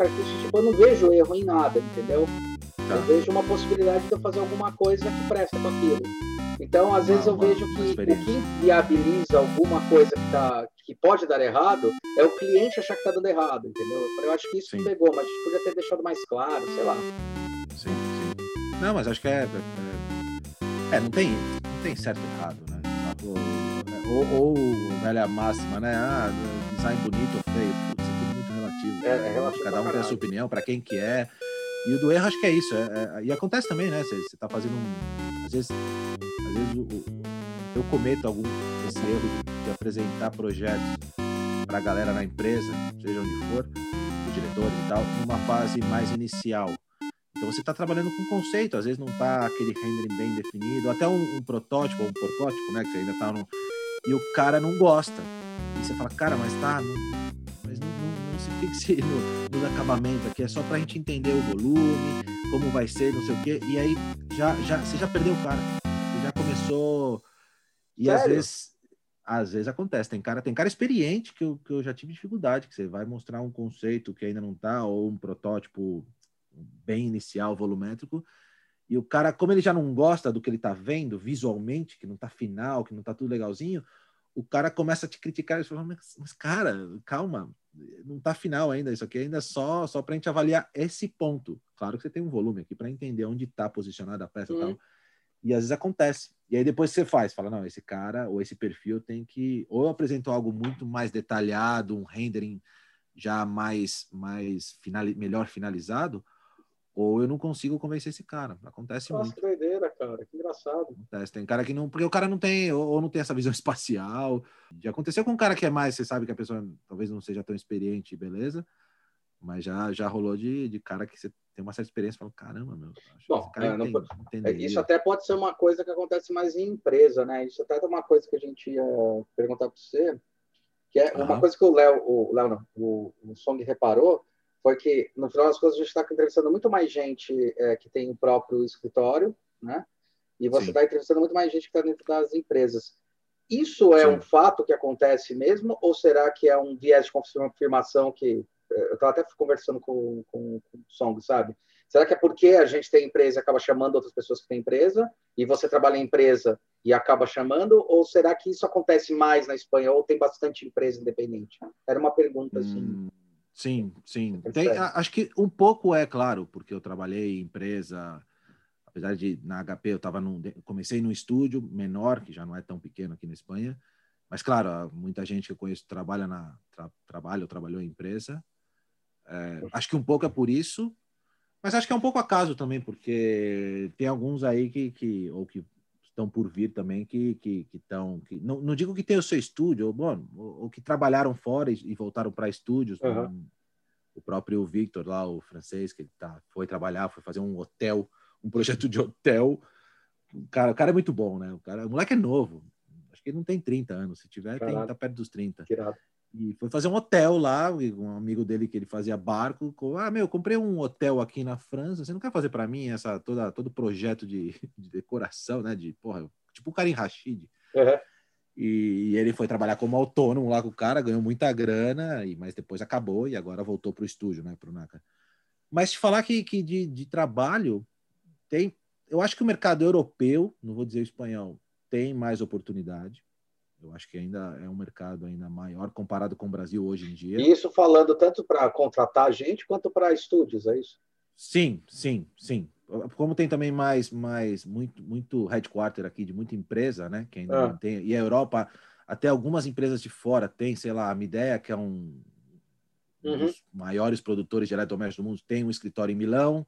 característica, tipo, eu não vejo erro em nada, entendeu? Tá. Eu vejo uma possibilidade de eu fazer alguma coisa que presta com aquilo. Então, às vezes, ah, eu vejo que o que viabiliza alguma coisa que, tá, que pode dar errado é o cliente achar que está dando errado, entendeu? Eu acho que isso sim. pegou, mas a gente podia ter deixado mais claro, sei lá. Sim, sim. Não, mas acho que é. É, é não, tem, não tem certo e errado, né? Ou, ou velha máxima, né? Ah, design bonito ou feio. Putz, é relativo. É, é relativo Cada um tem a sua opinião, para quem que é. E o do erro acho que é isso. É, é, e acontece também, né? Você, você tá fazendo um. Às vezes às vezes o, eu cometo algum esse erro de, de apresentar projetos para a galera na empresa, seja onde for, os diretores e tal, numa fase mais inicial. Então você está trabalhando com conceito, às vezes não está aquele rendering bem definido, até um, um protótipo ou um protótipo, né, que você ainda está no e o cara não gosta. E você fala, cara, mas tá, não, se fixe no, no acabamento aqui, é só para a gente entender o volume, como vai ser, não sei o quê. E aí já, já, você já perdeu o cara já começou. E Sério? às vezes, às vezes acontece. Tem cara, tem cara experiente que eu, que eu já tive dificuldade, que você vai mostrar um conceito que ainda não tá, ou um protótipo bem inicial, volumétrico, e o cara, como ele já não gosta do que ele tá vendo visualmente, que não tá final, que não tá tudo legalzinho, o cara começa a te criticar e fala, mas, mas, cara, calma, não tá final ainda, isso aqui ainda é só, só pra gente avaliar esse ponto. Claro que você tem um volume aqui para entender onde tá posicionada a peça e tal. E às vezes acontece. E aí depois você faz, fala, não, esse cara ou esse perfil tem que ou apresentou algo muito mais detalhado, um rendering já mais mais final, melhor finalizado, ou eu não consigo convencer esse cara. Acontece Nossa, muito. que doideira, cara, que engraçado. Acontece. Tem cara que não, porque o cara não tem ou não tem essa visão espacial. Já aconteceu com um cara que é mais, você sabe que a pessoa talvez não seja tão experiente, beleza? Mas já já rolou de, de cara que você tem uma certa experiência, fala, caramba, meu. Bom, é, não, é, isso até pode ser uma coisa que acontece mais em empresa, né? Isso até é uma coisa que a gente ia perguntar para você, que é uhum. uma coisa que o Léo, o Léo não, o, o Song reparou, foi que no final das coisas a gente está entrevistando muito mais gente é, que tem o próprio escritório, né? E você está entrevistando muito mais gente que está dentro das empresas. Isso é Sim. um fato que acontece mesmo, ou será que é um viés de confirmação que eu estava até conversando com, com, com o Song, sabe? Será que é porque a gente tem empresa e acaba chamando outras pessoas que têm empresa, e você trabalha em empresa e acaba chamando, ou será que isso acontece mais na Espanha, ou tem bastante empresa independente? Era uma pergunta assim. Hum, sim, sim. Tem, acho que um pouco é claro, porque eu trabalhei em empresa, apesar de na HP eu tava num, comecei num estúdio menor, que já não é tão pequeno aqui na Espanha, mas claro, muita gente que eu conheço trabalha na tra, trabalha ou trabalhou em empresa, é, acho que um pouco é por isso, mas acho que é um pouco acaso também, porque tem alguns aí que, que ou que estão por vir também que que estão que, que, não, não digo que tem o seu estúdio ou bom ou, ou que trabalharam fora e, e voltaram para estúdios uhum. o próprio Victor lá o francês que tá foi trabalhar foi fazer um hotel um projeto de hotel. O cara o cara é muito bom né? O cara o moleque é novo. Acho que ele não tem 30 anos. Se tiver tem tá perto dos 30 Tirado. E foi fazer um hotel lá, um amigo dele que ele fazia barco, ah, meu, comprei um hotel aqui na França, você não quer fazer para mim essa toda todo projeto de, de, decoração, né, de, porra, tipo o Karim Rashid. Uhum. E, e, ele foi trabalhar como autônomo lá com o cara, ganhou muita grana, e mas depois acabou e agora voltou pro estúdio, né, pro Naka. Mas te falar que, que de, de trabalho tem, eu acho que o mercado europeu, não vou dizer o espanhol, tem mais oportunidade eu acho que ainda é um mercado ainda maior comparado com o Brasil hoje em dia. E isso falando tanto para contratar gente quanto para estúdios, é isso? Sim, sim, sim. Como tem também mais, mais muito, muito headquarter aqui de muita empresa, né? Que ainda ah. não tem. E a Europa, até algumas empresas de fora tem, sei lá, a Midea, que é um, um uhum. dos maiores produtores de eletrodomésticos do mundo, tem um escritório em Milão.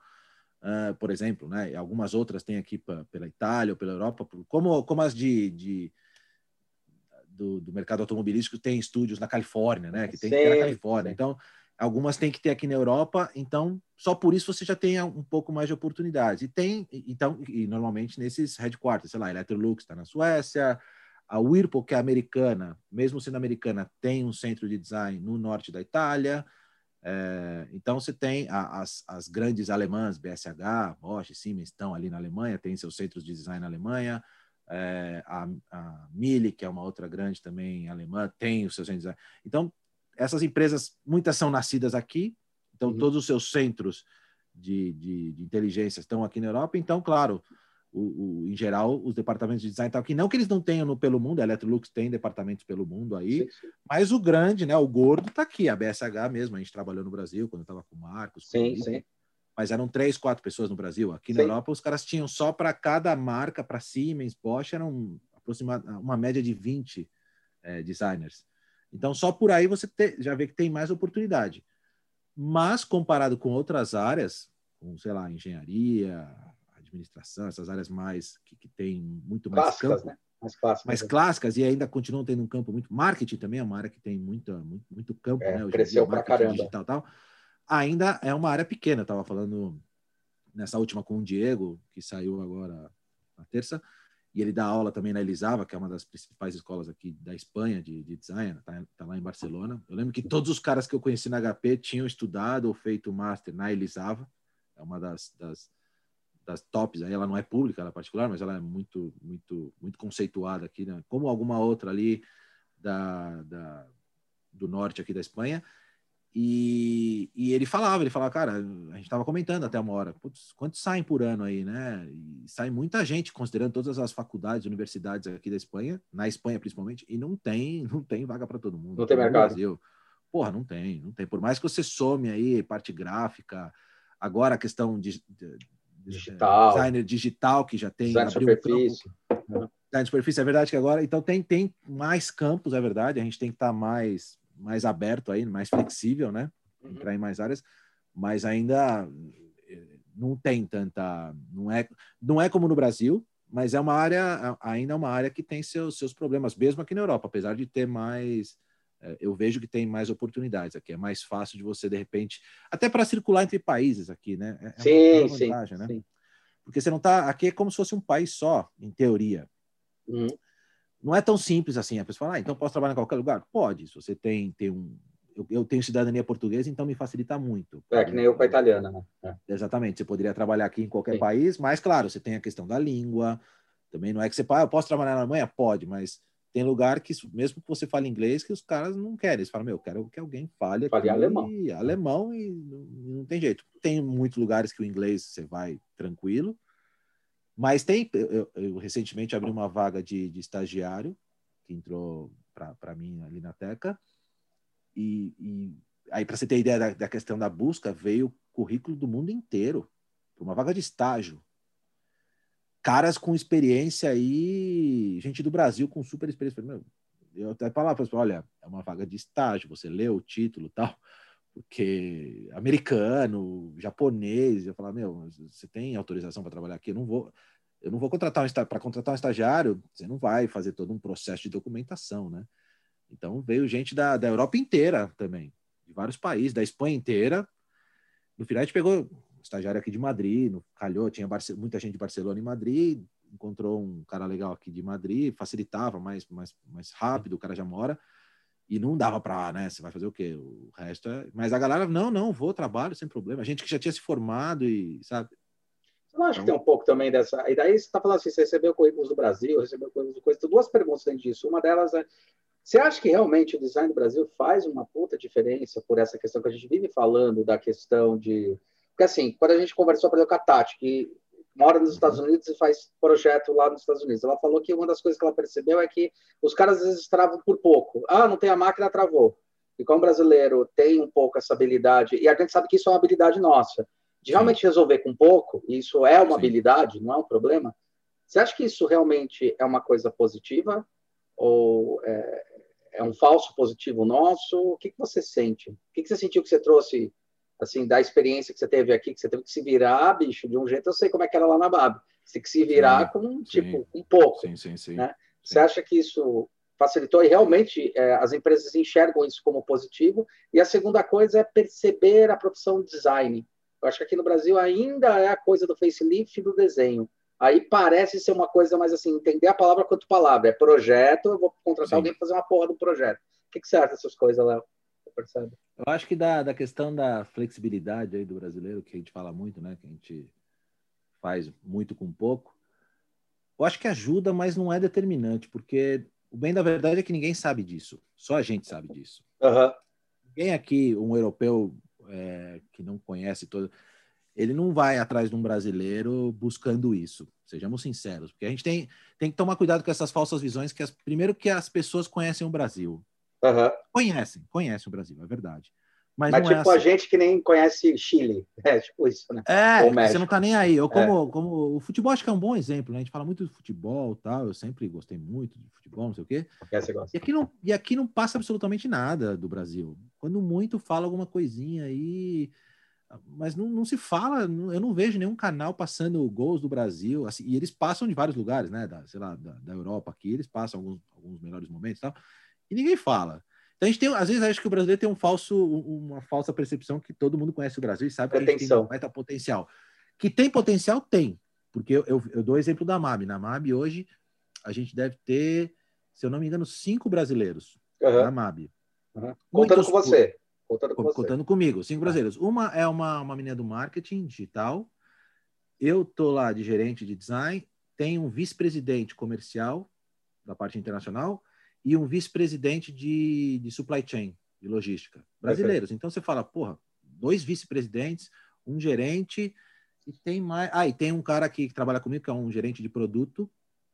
Uh, por exemplo, né? E algumas outras tem aqui pra, pela Itália ou pela Europa, como, como as de, de do, do, mercado automobilístico tem estúdios na Califórnia, né? Que tem que ter na Califórnia. Então, algumas tem que ter aqui na Europa. Então, só por isso você já tem um pouco mais de oportunidades. E tem, então, e normalmente nesses headquarters, sei lá, a Electrolux está na Suécia, a Whirlpool, que é americana, mesmo sendo americana, tem um centro de design no norte da Itália. É, então, você tem a, as, as grandes alemãs, BSH, Bosch, Siemens, estão ali na Alemanha, tem seus centros de design na Alemanha é, a, a Mille, que é uma outra grande também alemã, tem os seus design. Então, essas empresas, muitas são nascidas aqui, Então, uhum. todos os seus centros de, de, de, inteligência estão aqui na Europa. Então, claro, o, o, em geral, os departamentos de design estão aqui. Não que eles não tenham no, pelo mundo, a Electrolux tem departamentos pelo mundo aí, sim, sim. mas o grande, né, o gordo, está aqui. A BSH mesmo, a gente trabalhou no Brasil, quando eu estava com o Marcos. Sim, com sim. Mas eram três, quatro pessoas no Brasil. Aqui na Europa, os caras tinham só para cada marca, para Siemens, Bosch, eram uma média de 20 é, designers. Então, só por aí você te, já vê que tem mais oportunidade. Mas, comparado com outras áreas, como, sei lá, engenharia, administração, essas áreas mais que, que tem muito mais clássicas, campo, né? mais clássicas, mais né? clássicas e ainda continuam tendo um campo muito marketing também é uma área que tem muita, muito, muito campo, é, né? Hoje cresceu para caramba. Digital, tal, ainda é uma área pequena. Estava falando nessa última com o Diego, que saiu agora na terça, e ele dá aula também na Elisava, que é uma das principais escolas aqui da Espanha de, de design, tá, tá, lá em Barcelona. Eu lembro que todos os caras que eu conheci na HP tinham estudado ou feito master na Elisava, é uma das, das, das tops, aí ela não é pública, ela é particular, mas ela é muito, muito, muito conceituada aqui, né? como alguma outra ali da, da, do norte aqui da Espanha. E, e, ele falava, ele falava, cara, a gente estava comentando até uma hora, putz, quantos saem por ano aí, né? E sai muita gente, considerando todas as faculdades, universidades aqui da Espanha, na Espanha principalmente, e não tem, não tem vaga para todo mundo. Não tem mercado. Brasil. Porra, não tem, não tem. Por mais que você some aí parte gráfica, agora a questão de, de, de digital, designer digital que já tem design superfície. Um design superfície é verdade que agora, então tem tem mais campos, é verdade. A gente tem que estar tá mais mais aberto aí, mais flexível, né? Uhum. Entrar em mais áreas, mas ainda eh, não tem tanta, não é, não é como no Brasil, mas é uma área, ainda é uma área que tem seus, seus problemas, mesmo aqui na Europa, apesar de ter mais, eh, eu vejo que tem mais oportunidades aqui, é mais fácil de você, de repente, até para circular entre países aqui, né? É, é sim, vantagem, sim, né? Sim. Porque você não tá, aqui é como se fosse um país só, em teoria. Uhum não é tão simples assim. A pessoa fala, ah, então posso trabalhar em qualquer lugar? Pode. Se você tem, tem um. Eu, eu tenho cidadania portuguesa, então me facilita muito. É, que nem eu com a italiana, né? É. Exatamente. Você poderia trabalhar aqui em qualquer Sim. país, mas, claro, você tem a questão da língua. Também não é que você, ah, eu posso trabalhar na Alemanha? Pode, mas tem lugar que, mesmo que você fale inglês, que os caras não querem. Eles falam, meu, eu quero que alguém fale, fale alemão. alemão e não, não tem jeito. Tem muitos lugares que o inglês você vai tranquilo, mas tem, eu, eu, recentemente abri uma vaga de, de estagiário, que entrou para mim ali na Teca, e, e aí, para você ter ideia da, da, questão da busca, veio currículo do mundo inteiro, uma vaga de estágio. Caras com experiência aí, gente do Brasil com super experiência. Meu, eu até falava para olha, é uma vaga de estágio, você lê o título tal porque americano, japonês, eu falar, meu, você tem autorização para trabalhar aqui? Eu não vou, eu não vou contratar um para contratar um estagiário, você não vai fazer todo um processo de documentação, né? Então veio gente da, da Europa inteira também, de vários países, da Espanha inteira. No final a gente pegou um estagiário aqui de Madrid, no, calhou, tinha Barce muita gente de Barcelona e Madrid, encontrou um cara legal aqui de Madrid, facilitava mais, mais, mais rápido, o cara já mora e não dava para, né? Você vai fazer o quê? O resto é. Mas a galera, não, não, vou, trabalho sem problema. A gente que já tinha se formado e, sabe? Eu acho que tem um pouco também dessa. E daí você está falando assim: você recebeu currículos do Brasil, recebeu currículos do coisa. Tem duas perguntas dentro disso. Uma delas é: você acha que realmente o design do Brasil faz uma puta diferença por essa questão que a gente vive falando da questão de. Porque assim, quando a gente conversou, por exemplo, com a Tati, que mora nos Estados. Unidos e faz projeto lá nos Estados Unidos. Ela falou que uma das coisas que ela percebeu é que os caras às vezes travam por pouco. Ah, não tem a máquina, travou. E como brasileiro tem um pouco essa habilidade, e a gente sabe que isso é uma habilidade nossa, de realmente Sim. resolver com pouco, e isso é uma Sim. habilidade, não é um problema. Você acha que isso realmente é uma coisa positiva? Ou é, é um falso positivo nosso? O que, que você sente? O que, que você sentiu que você trouxe assim, da experiência que você teve aqui, que você teve que se virar, bicho, de um jeito, eu sei como é que era lá na BAB. Você tem que se virar sim, com, tipo, um pouco. Sim, sim, sim. Né? Você acha que isso facilitou e realmente é, as empresas enxergam isso como positivo? E a segunda coisa é perceber a profissão design. Eu acho que aqui no Brasil ainda é a coisa do facelift e do desenho. Aí parece ser uma coisa mais assim, entender a palavra quanto palavra. É projeto, eu vou contratar Sim. alguém para fazer uma porra do projeto. O que, que você acha dessas coisas, Léo? Percebe? Eu acho que da, da questão da flexibilidade aí do brasileiro, que a gente fala muito, né? Que a gente faz muito com pouco. Eu acho que ajuda, mas não é determinante, porque o bem da verdade é que ninguém sabe disso. Só a gente sabe disso. Uhum. Ninguém aqui, um europeu é, que não conhece todo, ele não vai atrás de um brasileiro buscando isso. Sejamos sinceros, porque a gente tem, tem que tomar cuidado com essas falsas visões que as, primeiro que as pessoas conhecem o Brasil. Uhum. Conhecem, conhecem o Brasil, é verdade. Mas, Mas é tipo é assim. a gente que nem conhece Chile. É tipo isso, né? É, você não tá nem aí. Eu, como, é. como o futebol acho que é um bom exemplo, né? A gente fala muito de futebol tal. Eu sempre gostei muito de futebol, não sei o quê. E aqui, não, e aqui não passa absolutamente nada do Brasil. Quando muito fala alguma coisinha aí. Mas não, não se fala, eu não vejo nenhum canal passando gols do Brasil. Assim, e eles passam de vários lugares, né? Da, sei lá, da, da Europa aqui, eles passam alguns, alguns melhores momentos e tal. E ninguém fala. Então a gente tem, às vezes, acho que o brasileiro tem um falso, uma falsa percepção que todo mundo conhece o Brasil e sabe que a gente tem um potencial. Que tem potencial, tem. Porque eu, eu, eu dou o exemplo da MAB. Na MAB, hoje, a gente deve ter, se eu não me engano, cinco brasileiros uhum. na MAB. Uhum. Contando com você. Contando, com contando você. comigo, cinco brasileiros. Uma é uma, uma menina do marketing digital. Eu tô lá de gerente de design. Tem um vice-presidente comercial da parte internacional e um vice-presidente de, de supply chain, de logística, brasileiros. Então você fala, porra, dois vice-presidentes, um gerente e tem mais. Ah, e tem um cara aqui que trabalha comigo, que é um gerente de produto,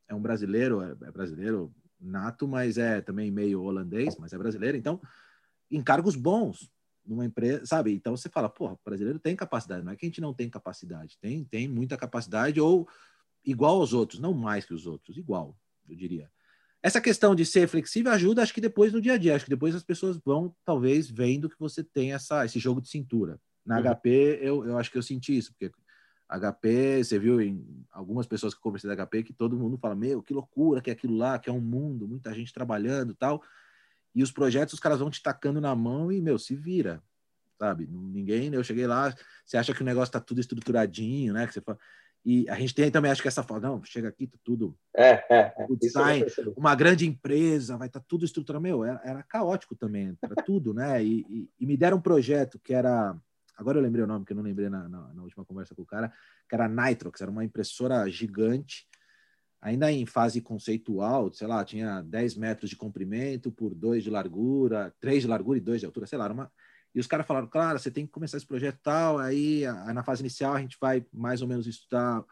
é um brasileiro, é, é brasileiro nato, mas é também meio holandês, mas é brasileiro. Então, encargos bons numa empresa, sabe? Então você fala, porra, o brasileiro tem capacidade, não é que a gente não tem capacidade, tem, tem muita capacidade, ou igual aos outros, não mais que os outros, igual, eu diria essa questão de ser flexível ajuda, acho que depois no dia a dia. Acho que depois as pessoas vão, talvez, vendo que você tem essa, esse jogo de cintura. Na uhum. HP, eu, eu acho que eu senti isso, porque HP, você viu em algumas pessoas que eu conversei da HP que todo mundo fala: Meu, que loucura que é aquilo lá, que é um mundo, muita gente trabalhando tal. E os projetos, os caras vão te tacando na mão e, meu, se vira, sabe? Ninguém, eu cheguei lá, você acha que o negócio tá tudo estruturadinho, né? Que você fala, e a gente tem também, acho que essa fala, não, chega aqui, tá tudo. É, é, é. O design, uma grande empresa, vai estar tá tudo estruturado. Meu, era, era, caótico também, era tudo, né? E, e, e, me deram um projeto que era. Agora eu lembrei o nome, que eu não lembrei na, na, na última conversa com o cara, que era Nitrox, era uma impressora gigante, ainda em fase conceitual, sei lá, tinha 10 metros de comprimento por 2 de largura, 3 de largura e 2 de altura, sei lá, era uma e os caras falaram, claro, você tem que começar esse projeto tal, aí na fase inicial a gente vai mais ou menos estudar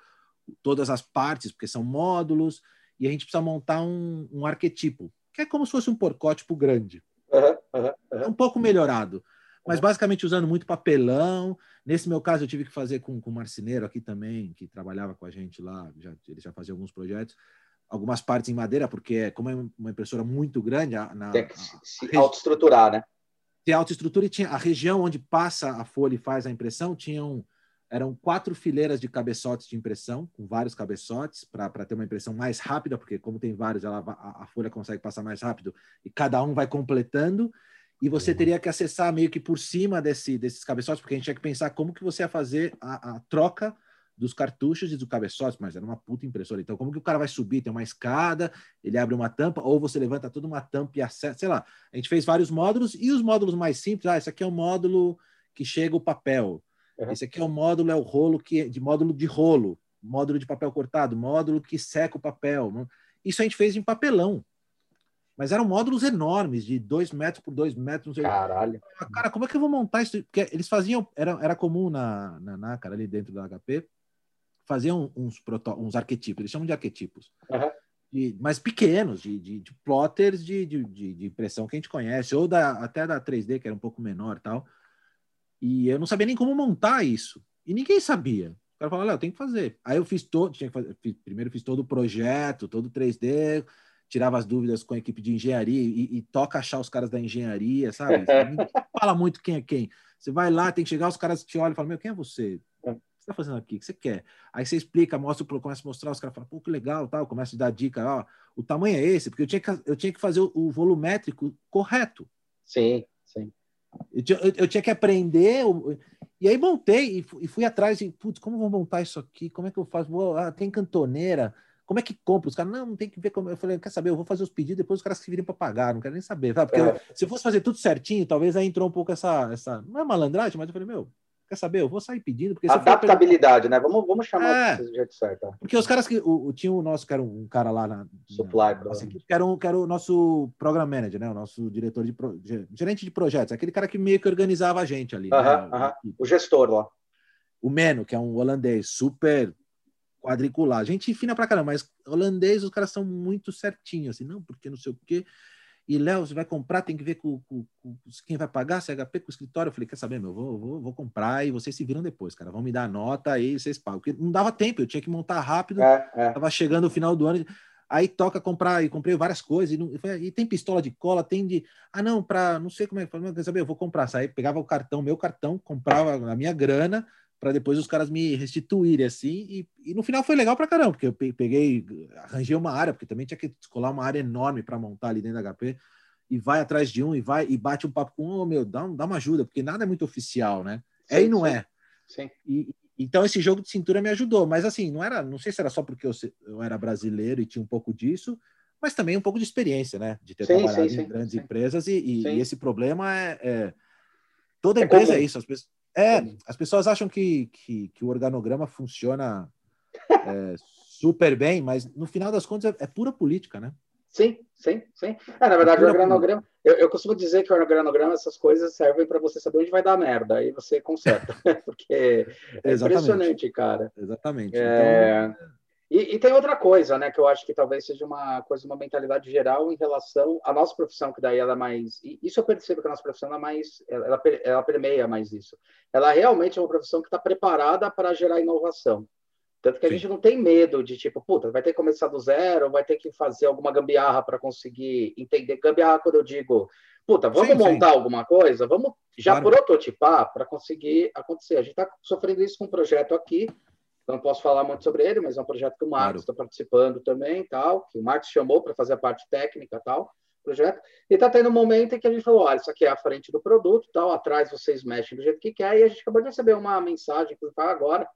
todas as partes, porque são módulos, e a gente precisa montar um, um arquetipo, que é como se fosse um porcótipo grande. Uhum, uhum, uhum. É um pouco melhorado, mas basicamente usando muito papelão. Nesse meu caso, eu tive que fazer com, com o marceneiro aqui também, que trabalhava com a gente lá, já, ele já fazia alguns projetos algumas partes em madeira, porque como é uma impressora muito grande, na, tem que se, se autoestruturar, né? Ter autoestrutura e tinha a região onde passa a folha e faz a impressão, tinham eram quatro fileiras de cabeçotes de impressão, com vários cabeçotes, para ter uma impressão mais rápida, porque como tem vários, ela, a, a, folha consegue passar mais rápido, e cada um vai completando, e você uhum. teria que acessar meio que por cima desse, desses cabeçotes, porque a gente tinha que pensar como que você ia fazer a, a troca dos cartuchos e do cabeçote, mas era uma puta impressora. Então, como que o cara vai subir? Tem uma escada, ele abre uma tampa, ou você levanta toda uma tampa e acessa, sei lá. A gente fez vários módulos, e os módulos mais simples, ah, esse aqui é o módulo que chega o papel. Uhum. Esse aqui é o módulo, é o rolo que de módulo de rolo, módulo de papel cortado, módulo que seca o papel. Isso a gente fez em papelão. Mas eram módulos enormes, de dois metros por dois metros. Caralho. Cara, como é que eu vou montar isso? Porque eles faziam, era, era comum na, na NACAR, ali dentro da HP, faziam uns, uns arquetipos, eles chamam de arquetipos, uhum. de, mas pequenos, de, de, de plotters de, de, impressão que a gente conhece, ou da, até da 3D, que era um pouco menor tal. E eu não sabia nem como montar isso. E ninguém sabia. O cara falou, Léo, tem que fazer. Aí eu fiz todo, tinha que fazer, fiz, primeiro fiz todo o projeto, todo o 3D, tirava as dúvidas com a equipe de engenharia e, e toca achar os caras da engenharia, sabe? Ninguém fala muito quem é quem. Você vai lá, tem que chegar, os caras te olham e falam, meu, quem é você? Está fazendo aqui? O que você quer? Aí você explica, mostra, começa a mostrar, os caras falam, pô, que legal, tal, começa a dar dica, ó, o tamanho é esse, porque eu tinha que, eu tinha que fazer o, o volumétrico correto. Sim, sim. Eu, eu, eu tinha que aprender, e aí montei e, e fui atrás, e, putz, como vou montar isso aqui? Como é que eu faço? Vou, ah, tem cantoneira, como é que compra? Os caras, não, não tem que ver como. Eu falei, quer saber? Eu vou fazer os pedidos, depois os caras se virem para pagar, não quero nem saber, sabe? Porque é. se eu fosse fazer tudo certinho, talvez aí entrou um pouco essa, essa. Não é malandragem, mas eu falei, meu, quer saber? Eu vou sair pedindo. Porque Adaptabilidade, né? Vamos, vamos chamar é, do jeito certo. Porque os caras que. O, tinha o nosso, que era um cara lá na. Supply, na, equipe, que, era um, que era o nosso program manager, né? O nosso diretor de. Pro, gerente de projetos. Aquele cara que meio que organizava a gente ali. Uh -huh, né? uh -huh. O gestor lá. O Meno, que é um holandês super quadricular. Gente fina pra caramba, mas holandês, os caras são muito certinhos, assim, não, porque não sei o quê. E Léo, você vai comprar, tem que ver com, com, com, quem vai pagar, se é HP com o escritório. Eu falei, quer saber, meu, vou, vou, vou comprar e vocês se viram depois, cara. Vão me dar a nota aí, vocês pagam. Porque não dava tempo, eu tinha que montar rápido. É, é. Tava chegando o final do ano. Aí toca comprar, e comprei várias coisas, e, não, e, tem pistola de cola, tem de. Ah, não, para não sei como é que quer saber, eu vou comprar. Saí, pegava o cartão, meu cartão, comprava a minha grana, para depois os caras me restituírem assim. E, e, no final foi legal para caramba, porque eu peguei, arranjei uma área, porque também tinha que descolar uma área enorme para montar ali dentro da HP e vai atrás de um e vai e bate um papo com um, oh, meu, dá, dá uma ajuda, porque nada é muito oficial, né? É sim, é e não sim. é. Sim. E, então esse jogo de cintura me ajudou, mas assim, não era, não sei se era só porque eu, eu era brasileiro e tinha um pouco disso, mas também um pouco de experiência, né? De ter sim, trabalhado em grandes empresas e, e, esse problema é, é... toda é empresa é, é isso. As pessoas, é, as pessoas acham que, que, que o organograma funciona é, super bem, mas no final das contas é, é pura política, né? Sim, sim, sim. É, na verdade, o organograma, eu, eu, costumo dizer que o organograma, essas coisas servem para você saber onde vai dar merda, aí você conserta, porque é impressionante, cara. Exatamente. É... Então... E, e, tem outra coisa, né, que eu acho que talvez seja uma coisa, uma mentalidade geral em relação à nossa profissão, que daí ela é mais. Isso eu percebo que a nossa profissão é mais. Ela, ela permeia mais isso. Ela realmente é uma profissão que está preparada para gerar inovação. Tanto que a Sim. gente não tem medo de, tipo, puta, vai ter que começar do zero, vai ter que fazer alguma gambiarra para conseguir entender. Gambiarra, quando eu digo, puta, vamos sim, montar sim. alguma coisa, vamos já claro. prototipar para conseguir acontecer. A gente está sofrendo isso com um projeto aqui, não posso falar muito sobre ele, mas é um projeto que o Marcos está claro. participando também, tal, que o Marcos chamou para fazer a parte técnica tal, projeto, e está tendo um momento em que a gente falou, olha, isso aqui é a frente do produto, tal, atrás vocês mexem do jeito que quer, e a gente acabou de receber uma mensagem que vai agora,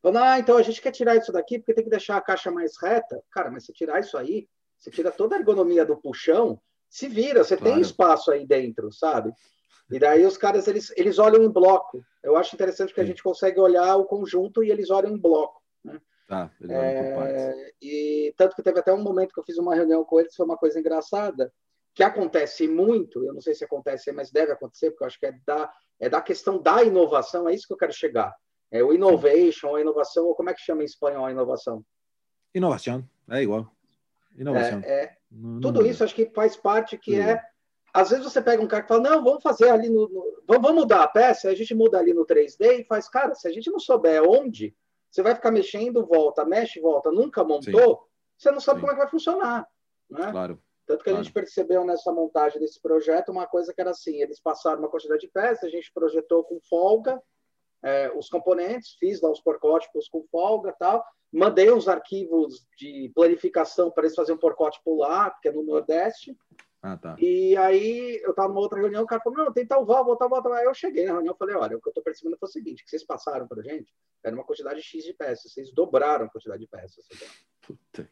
Falando, ah, então a gente quer tirar isso daqui porque tem que deixar a caixa mais reta. Cara, mas se tirar isso aí, você tira toda a ergonomia do puxão, se vira, você claro. tem espaço aí dentro, sabe? E daí os caras, eles, eles olham em bloco. Eu acho interessante que a gente consegue olhar o conjunto e eles olham em bloco. Né? Tá, é, e tanto que teve até um momento que eu fiz uma reunião com eles, foi uma coisa engraçada, que acontece muito, eu não sei se acontece, mas deve acontecer, porque eu acho que é da, é da questão da inovação, é isso que eu quero chegar. É o innovation, a inovação, ou como é que chama em espanhol a inovação? Inovação, é igual. Inovação. É, é tudo isso acho que faz parte que é. Às vezes você pega um cara que fala, não, vamos fazer ali no. no vamos mudar a peça, a gente muda ali no 3D e faz, cara, se a gente não souber onde, você vai ficar mexendo, volta, mexe, volta, nunca montou, Sim. você não sabe Sim. como é que vai funcionar. Né? Claro. Tanto que claro. a gente percebeu nessa montagem desse projeto uma coisa que era assim: eles passaram uma quantidade de peças, a gente projetou com folga, é, os componentes, fiz lá os porcótipos com folga tal, mandei os arquivos de planificação para eles fazerem um porcótipo lá, que é no Nordeste. Ah, tá. E aí eu estava numa outra reunião, o cara falou, não, tem tal válvula, tal válvula. Aí eu cheguei na reunião e falei, olha, o que eu estou percebendo foi o seguinte, que vocês passaram para a gente, era uma quantidade X de peças, vocês dobraram a quantidade de peças.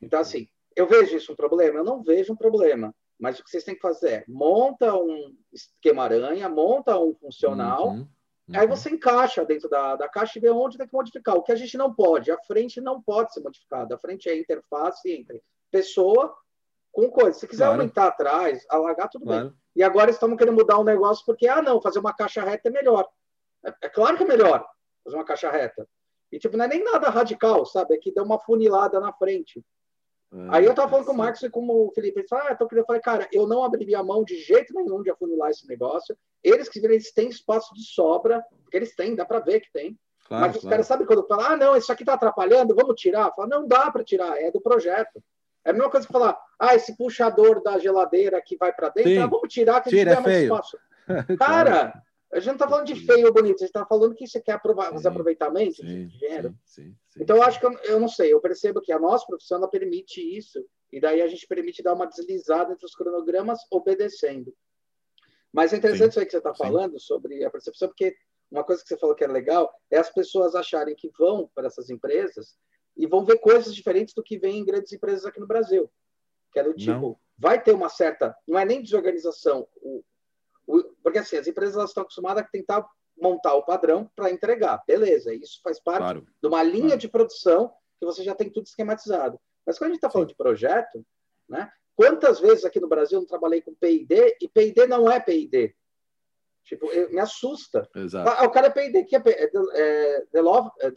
então, assim, eu vejo isso um problema? Eu não vejo um problema. Mas o que vocês têm que fazer é monta um esquema aranha, monta um funcional, uhum Uhum. Aí você encaixa dentro da, da caixa e vê onde tem que modificar. O que a gente não pode, a frente não pode ser modificada. A frente é a interface entre pessoa com coisa. Se quiser claro. aumentar atrás, alargar, tudo claro. bem. E agora estamos querendo mudar um negócio porque, ah, não, fazer uma caixa reta é melhor. É, é claro que é melhor fazer uma caixa reta. E, tipo, não é nem nada radical, sabe? É que deu uma funilada na frente. Aí eu tava falando com o Marcos e com o Felipe, eles falaram, ah, então eu falei, cara, eu não abriria a mão de jeito nenhum de afunilar esse negócio. Eles que eles têm espaço de sobra, porque eles têm, dá para ver que tem. Claro, Mas os claro. caras sabem quando falam, ah, não, isso aqui tá atrapalhando, vamos tirar. Fala, não dá para tirar, é do projeto. É a mesma coisa que falar, ah, esse puxador da geladeira que vai para dentro, ah, vamos tirar que a gente tem é mais espaço. Cara, a gente não está falando de feio ou bonito, a gente está falando que você quer aprovar os aproveitamentos sim, de dinheiro. Sim, sim, então, eu acho que eu, eu, não sei, eu percebo que a nossa profissão ela permite isso, e daí a gente permite dar uma deslizada entre os cronogramas obedecendo. Mas é interessante isso aí que você está falando sobre a percepção, porque uma coisa que você falou que é legal é as pessoas acharem que vão para essas empresas e vão ver coisas diferentes do que vem em grandes empresas aqui no Brasil. Que é do tipo, não. vai ter uma certa, não é nem desorganização, o, porque assim, as empresas estão acostumadas a tentar montar o padrão para entregar. Beleza, isso faz parte claro. de uma linha claro. de produção que você já tem tudo esquematizado. Mas quando a gente está falando de projeto, né? Quantas vezes aqui no Brasil eu não trabalhei com PID e PID não é PID? Tipo, eu, me assusta. Exato. Ah, o cara é PID, que é, é, é, é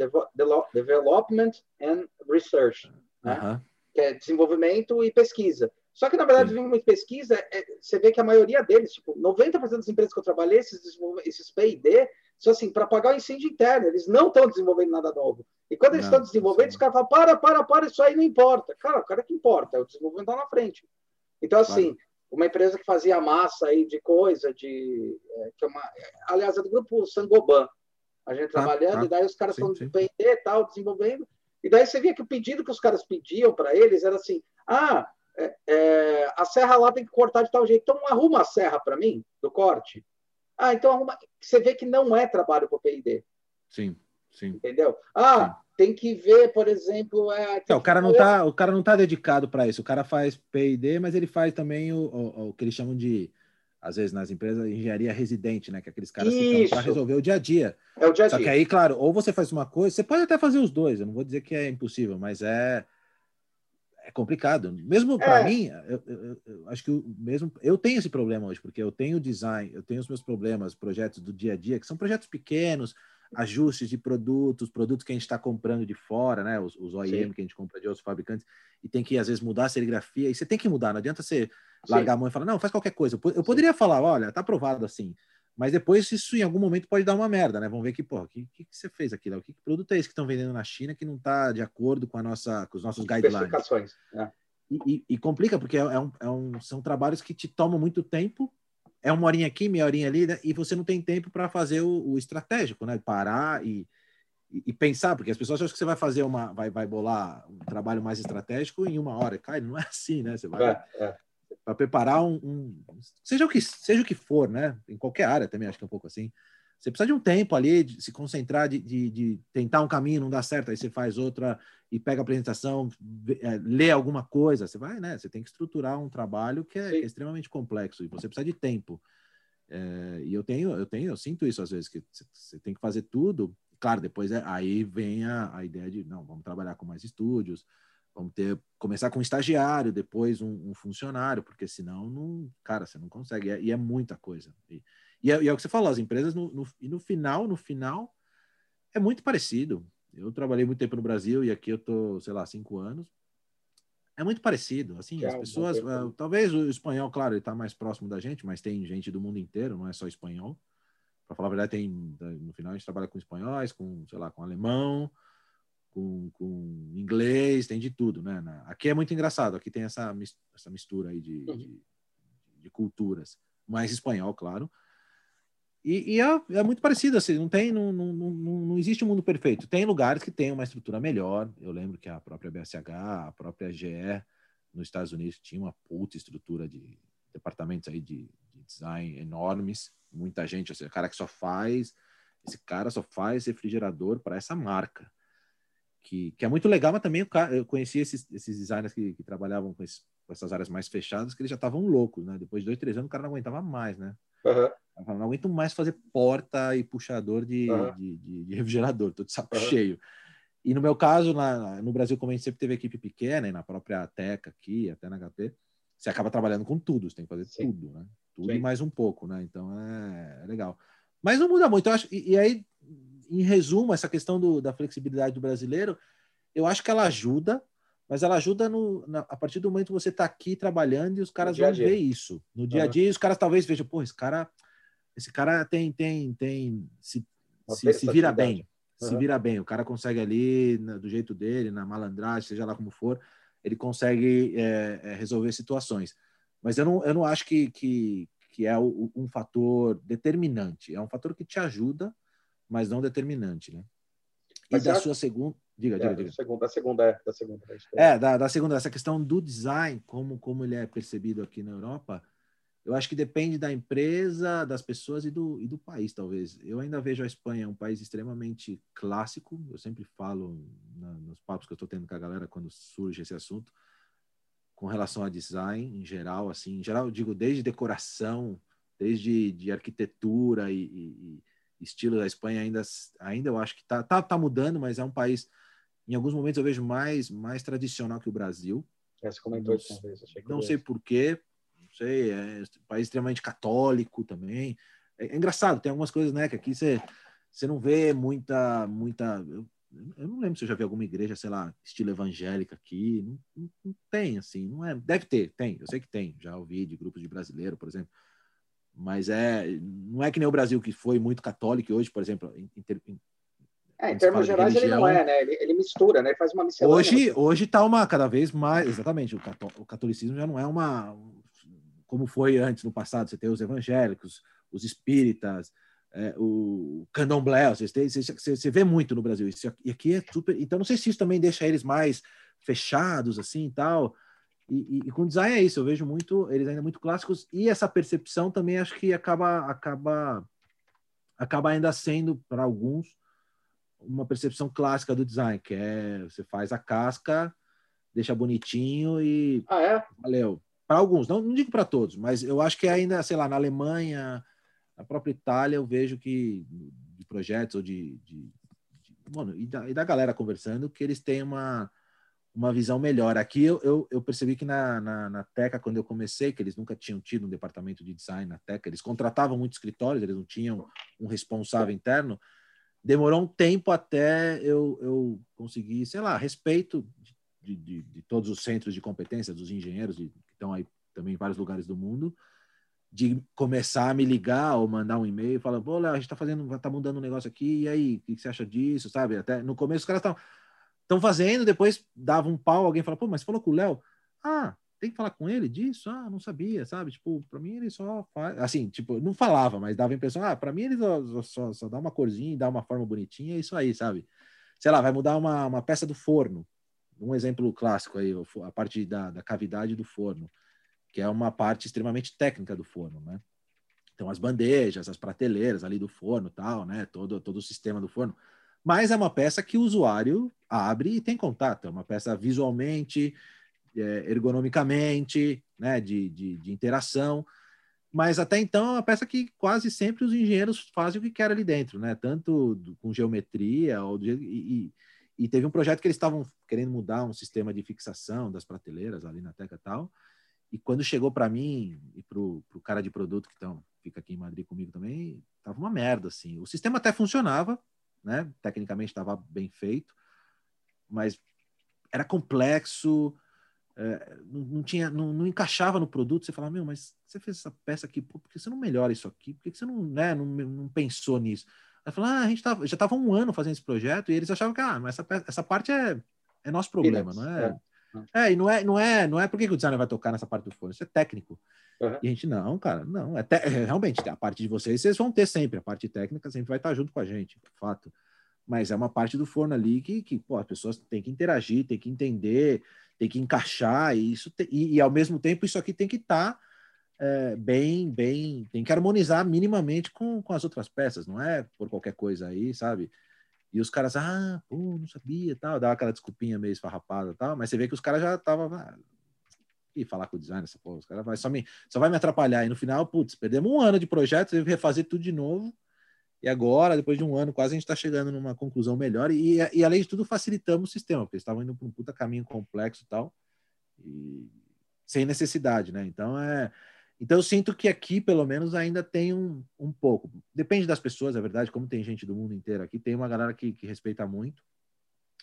Development and Research, né? Uh -huh. que é desenvolvimento e pesquisa. Só que, na verdade, desenvolvimento e pesquisa, é, você vê que a maioria deles, tipo, 90% das empresas que eu trabalhei, esses, esses PID, são assim, para pagar o incêndio interno, eles não estão desenvolvendo nada novo. E quando eles estão desenvolvendo, os caras falam, para, para, para, isso aí não importa. Cara, o cara que importa, é o desenvolvimento está na frente. Então, assim, uma empresa que fazia massa aí de coisa, de. É, que é uma, aliás, é do grupo Sangoban. A gente ah, trabalhando, ah, e daí os caras estão de P&D e tal, desenvolvendo. E daí você via que o pedido que os caras pediam para eles era assim: ah, é, é, a serra lá tem que cortar de tal jeito, então arruma a serra para mim, do corte. Ah, então arruma. Você vê que não é trabalho para o P&D. Sim, sim. Entendeu? Ah, sim tem que ver, por exemplo. É, é o, cara não tá, o cara não tá dedicado para isso. O cara faz PD, mas ele faz também o, o, o, que eles chamam de, às vezes nas empresas, engenharia residente, né? Que aqueles caras isso. que para resolver o dia a dia. É o dia a dia. Só que aí, claro, ou você faz uma coisa, você pode até fazer os dois. Eu não vou dizer que é impossível, mas é é complicado. Mesmo para é. mim, eu, eu, eu, acho que eu, mesmo eu tenho esse problema hoje, porque eu tenho design, eu tenho os meus problemas, projetos do dia a dia, que são projetos pequenos, ajustes de produtos, produtos que a gente está comprando de fora, né? Os, os OEM Sim. que a gente compra de outros fabricantes, e tem que, às vezes, mudar a serigrafia, e você tem que mudar, não adianta você largar Sim. a mão e falar, não, faz qualquer coisa. Eu, eu poderia falar, olha, tá aprovado assim, mas depois isso em algum momento pode dar uma merda, né? Vamos ver que, pô, o que, que, você fez aqui, Que, que produto é esse que estão vendendo na China que não está de acordo com a nossa, com os nossos guidelines? É. E, e, e, complica, porque é, é um, é um, são trabalhos que te tomam muito tempo é uma horinha aqui, meia horinha ali, né? e você não tem tempo para fazer o, o, estratégico, né? Parar e, e, e, pensar, porque as pessoas acham que você vai fazer uma, vai, vai bolar um trabalho mais estratégico em uma hora. Cara, não é assim, né? Você vai é, é. para preparar um, um, seja o que seja o que for, né? Em qualquer área também acho que é um pouco assim. Você precisa de um tempo ali, de se concentrar, de, de, de, tentar um caminho, não dá certo, aí você faz outra e pega a apresentação, é, lê alguma coisa. Você vai, né? Você tem que estruturar um trabalho que é, que é extremamente complexo e você precisa de tempo. É, e eu tenho, eu tenho, eu sinto isso às vezes, que você tem que fazer tudo. Claro, depois é, aí vem a, a ideia de, não, vamos trabalhar com mais estúdios, vamos ter, começar com um estagiário, depois um, um funcionário, porque senão, não, cara, você não consegue. É, e é muita coisa. E, e é, e é, o que você falou, as empresas, no, no, e no final, no final, é muito parecido. Eu trabalhei muito tempo no Brasil e aqui eu tô, sei lá, cinco anos. É muito parecido, assim, as pessoas, uh, talvez o espanhol, claro, ele tá mais próximo da gente, mas tem gente do mundo inteiro, não é só espanhol. Para falar a verdade, tem, no final a gente trabalha com espanhóis, com, sei lá, com alemão, com, com inglês, tem de tudo, né? Aqui é muito engraçado, aqui tem essa, essa mistura aí de, uhum. de, de culturas. Mais espanhol, claro, e, e é, é, muito parecido, assim, não tem, não, não, não, não existe um mundo perfeito. Tem lugares que tem uma estrutura melhor. Eu lembro que a própria BSH, a própria GE nos Estados Unidos tinha uma puta estrutura de departamentos aí de, de design enormes. Muita gente, assim, o cara que só faz, esse cara só faz refrigerador para essa marca. Que, que é muito legal, mas também eu conheci esses, esses designers que, que trabalhavam com, esses, com essas áreas mais fechadas, que eles já estavam loucos, né? Depois de dois, três anos, o cara não aguentava mais, né? Uhum. Não aguento mais fazer porta e puxador de, uhum. de, de, de, refrigerador, tô de saco uhum. cheio. E no meu caso, na, no Brasil, como a gente sempre teve equipe pequena, e na própria Teca aqui, até na HP, você acaba trabalhando com tudo, você tem que fazer Sim. tudo, né? Tudo Sim. e mais um pouco, né? Então é, é legal. Mas não muda muito, eu acho. E, e aí, em resumo, essa questão do, da flexibilidade do brasileiro, eu acho que ela ajuda, mas ela ajuda no, na, a partir do momento que você está aqui trabalhando e os caras vão ver isso. No dia a dia, uhum. os caras talvez vejam, pô, esse cara esse cara tem, tem, tem, se, se, se, vira bem, uhum. se vira bem. O cara consegue ali, do jeito dele, na malandragem, seja lá como for, ele consegue é, é, resolver situações. Mas eu não, eu não acho que, que, que é o, um fator determinante. É um fator que te ajuda, mas não determinante, né? E mas da sua segunda. Diga, é, diga, diga. Segunda, da segunda, é, da segunda. É, da, da segunda, essa questão do design, como, como ele é percebido aqui na Europa, eu acho que depende da empresa, das pessoas e do, e do país, talvez. Eu ainda vejo a Espanha um país extremamente clássico. Eu sempre falo na, nos papos que eu estou tendo com a galera quando surge esse assunto, com relação a design em geral. Assim, em geral, eu digo desde decoração, desde de arquitetura e, e, estilo da Espanha ainda, ainda eu acho que tá, tá, tá mudando, mas é um país, em alguns momentos eu vejo mais, mais tradicional que o Brasil. É, você comentou isso uma vez. não sei porquê, não sei, é um país extremamente católico também. É, é, engraçado, tem algumas coisas, né, que aqui você, você não vê muita, muita... Eu, eu não lembro se eu já vi alguma igreja, sei lá, estilo evangélica aqui. Não, não, não, tem, assim, não é. Deve ter, tem, eu sei que tem. Já ouvi de grupos de brasileiro, por exemplo. Mas é, não é que nem o Brasil, que foi muito católico, e hoje, por exemplo, em, em, é, em termos gerais religião, ele não é, né? Ele, ele mistura, né? Ele faz uma miscelânea. Hoje, hoje está uma cada vez mais, exatamente, o, cató o catolicismo já não é uma como foi antes no passado, você tem os evangélicos, os espíritas, é, o candomblé, você, tem, você, você, vê muito no Brasil isso, e aqui é super. Então, não sei se isso também deixa eles mais fechados, assim e tal. E, e, e, com design é isso, eu vejo muito, eles ainda muito clássicos, e essa percepção também acho que acaba, acaba, acaba ainda sendo, para alguns, uma percepção clássica do design, que é você faz a casca, deixa bonitinho e ah, é? valeu. Para alguns, não, não digo para todos, mas eu acho que ainda, sei lá, na Alemanha, na própria Itália, eu vejo que de projetos ou de, de, de mano, e da, e da galera conversando, que eles têm uma uma visão melhor. Aqui eu, eu, eu percebi que na, na, na, Teca, quando eu comecei, que eles nunca tinham tido um departamento de design na Teca, eles contratavam muitos escritórios, eles não tinham um responsável interno. Demorou um tempo até eu, eu conseguir, sei lá, respeito de, de, de todos os centros de competência, dos engenheiros de, que estão aí também em vários lugares do mundo, de começar a me ligar ou mandar um e-mail falar, pô, Léo, a gente está fazendo, está mudando um negócio aqui, e aí, o que você acha disso, sabe? Até no começo os caras estão fazendo, depois dava um pau, alguém fala, pô, mas falou com o Léo? Ah, tem que falar com ele disso? Ah, não sabia, sabe? Tipo, para mim ele só faz, assim, tipo, não falava, mas dava a impressão, ah, para mim ele só, só, só, dá uma corzinha, dá uma forma bonitinha, é isso aí, sabe? Sei lá, vai mudar uma, uma peça do forno, um exemplo clássico aí, a parte da, da cavidade do forno, que é uma parte extremamente técnica do forno, né? Então as bandejas, as prateleiras ali do forno, tal, né? Todo todo o sistema do forno mas é uma peça que o usuário abre e tem contato. É uma peça visualmente, ergonomicamente, né, de, de, de, interação. Mas até então é uma peça que quase sempre os engenheiros fazem o que querem ali dentro, né? Tanto do, com geometria ou de, e, e, teve um projeto que eles estavam querendo mudar um sistema de fixação das prateleiras ali na Teca e tal. E quando chegou para mim e para o cara de produto que então, fica aqui em Madrid comigo também, tava uma merda assim. O sistema até funcionava, né? Tecnicamente estava bem feito, mas era complexo, é, não, não, tinha, não, não, encaixava no produto. Você falava, meu, mas você fez essa peça aqui, por que você não melhora isso aqui? Por que você não, né, não, não pensou nisso? Aí falou, ah, a gente tava, já estava um ano fazendo esse projeto e eles achavam que, ah, mas essa, essa parte é, é nosso problema, não é? é? É, e não é, não é, não é porque o designer vai tocar nessa parte do fone, isso é técnico. Uhum. E a gente, não, cara, não. É, te... é realmente, a parte de vocês, vocês vão ter sempre. A parte técnica sempre vai estar junto com a gente, fato. Mas é uma parte do forno ali que, que pô, as pessoas têm que interagir, têm que entender, têm que encaixar. E, isso te... e, e, ao mesmo tempo, isso aqui tem que estar tá, é, bem, bem. Tem que harmonizar minimamente com, com as outras peças, não é por qualquer coisa aí, sabe? E os caras, ah, pô, não sabia, tal, dá aquela desculpinha meio esfarrapada, tal, mas você vê que os caras já estavam, ah, e falar com o design, essa porra, os caras só só vai me atrapalhar. E no final, putz, perdemos um ano de projeto, teve que refazer tudo de novo. E agora, depois de um ano, quase a gente está chegando numa conclusão melhor. E, e, além de tudo, facilitamos o sistema, porque eles estavam indo para um puta caminho complexo e tal, e sem necessidade, né? Então é. Então eu sinto que aqui, pelo menos, ainda tem um, um pouco. Depende das pessoas, é verdade, como tem gente do mundo inteiro aqui, tem uma galera que, que respeita muito.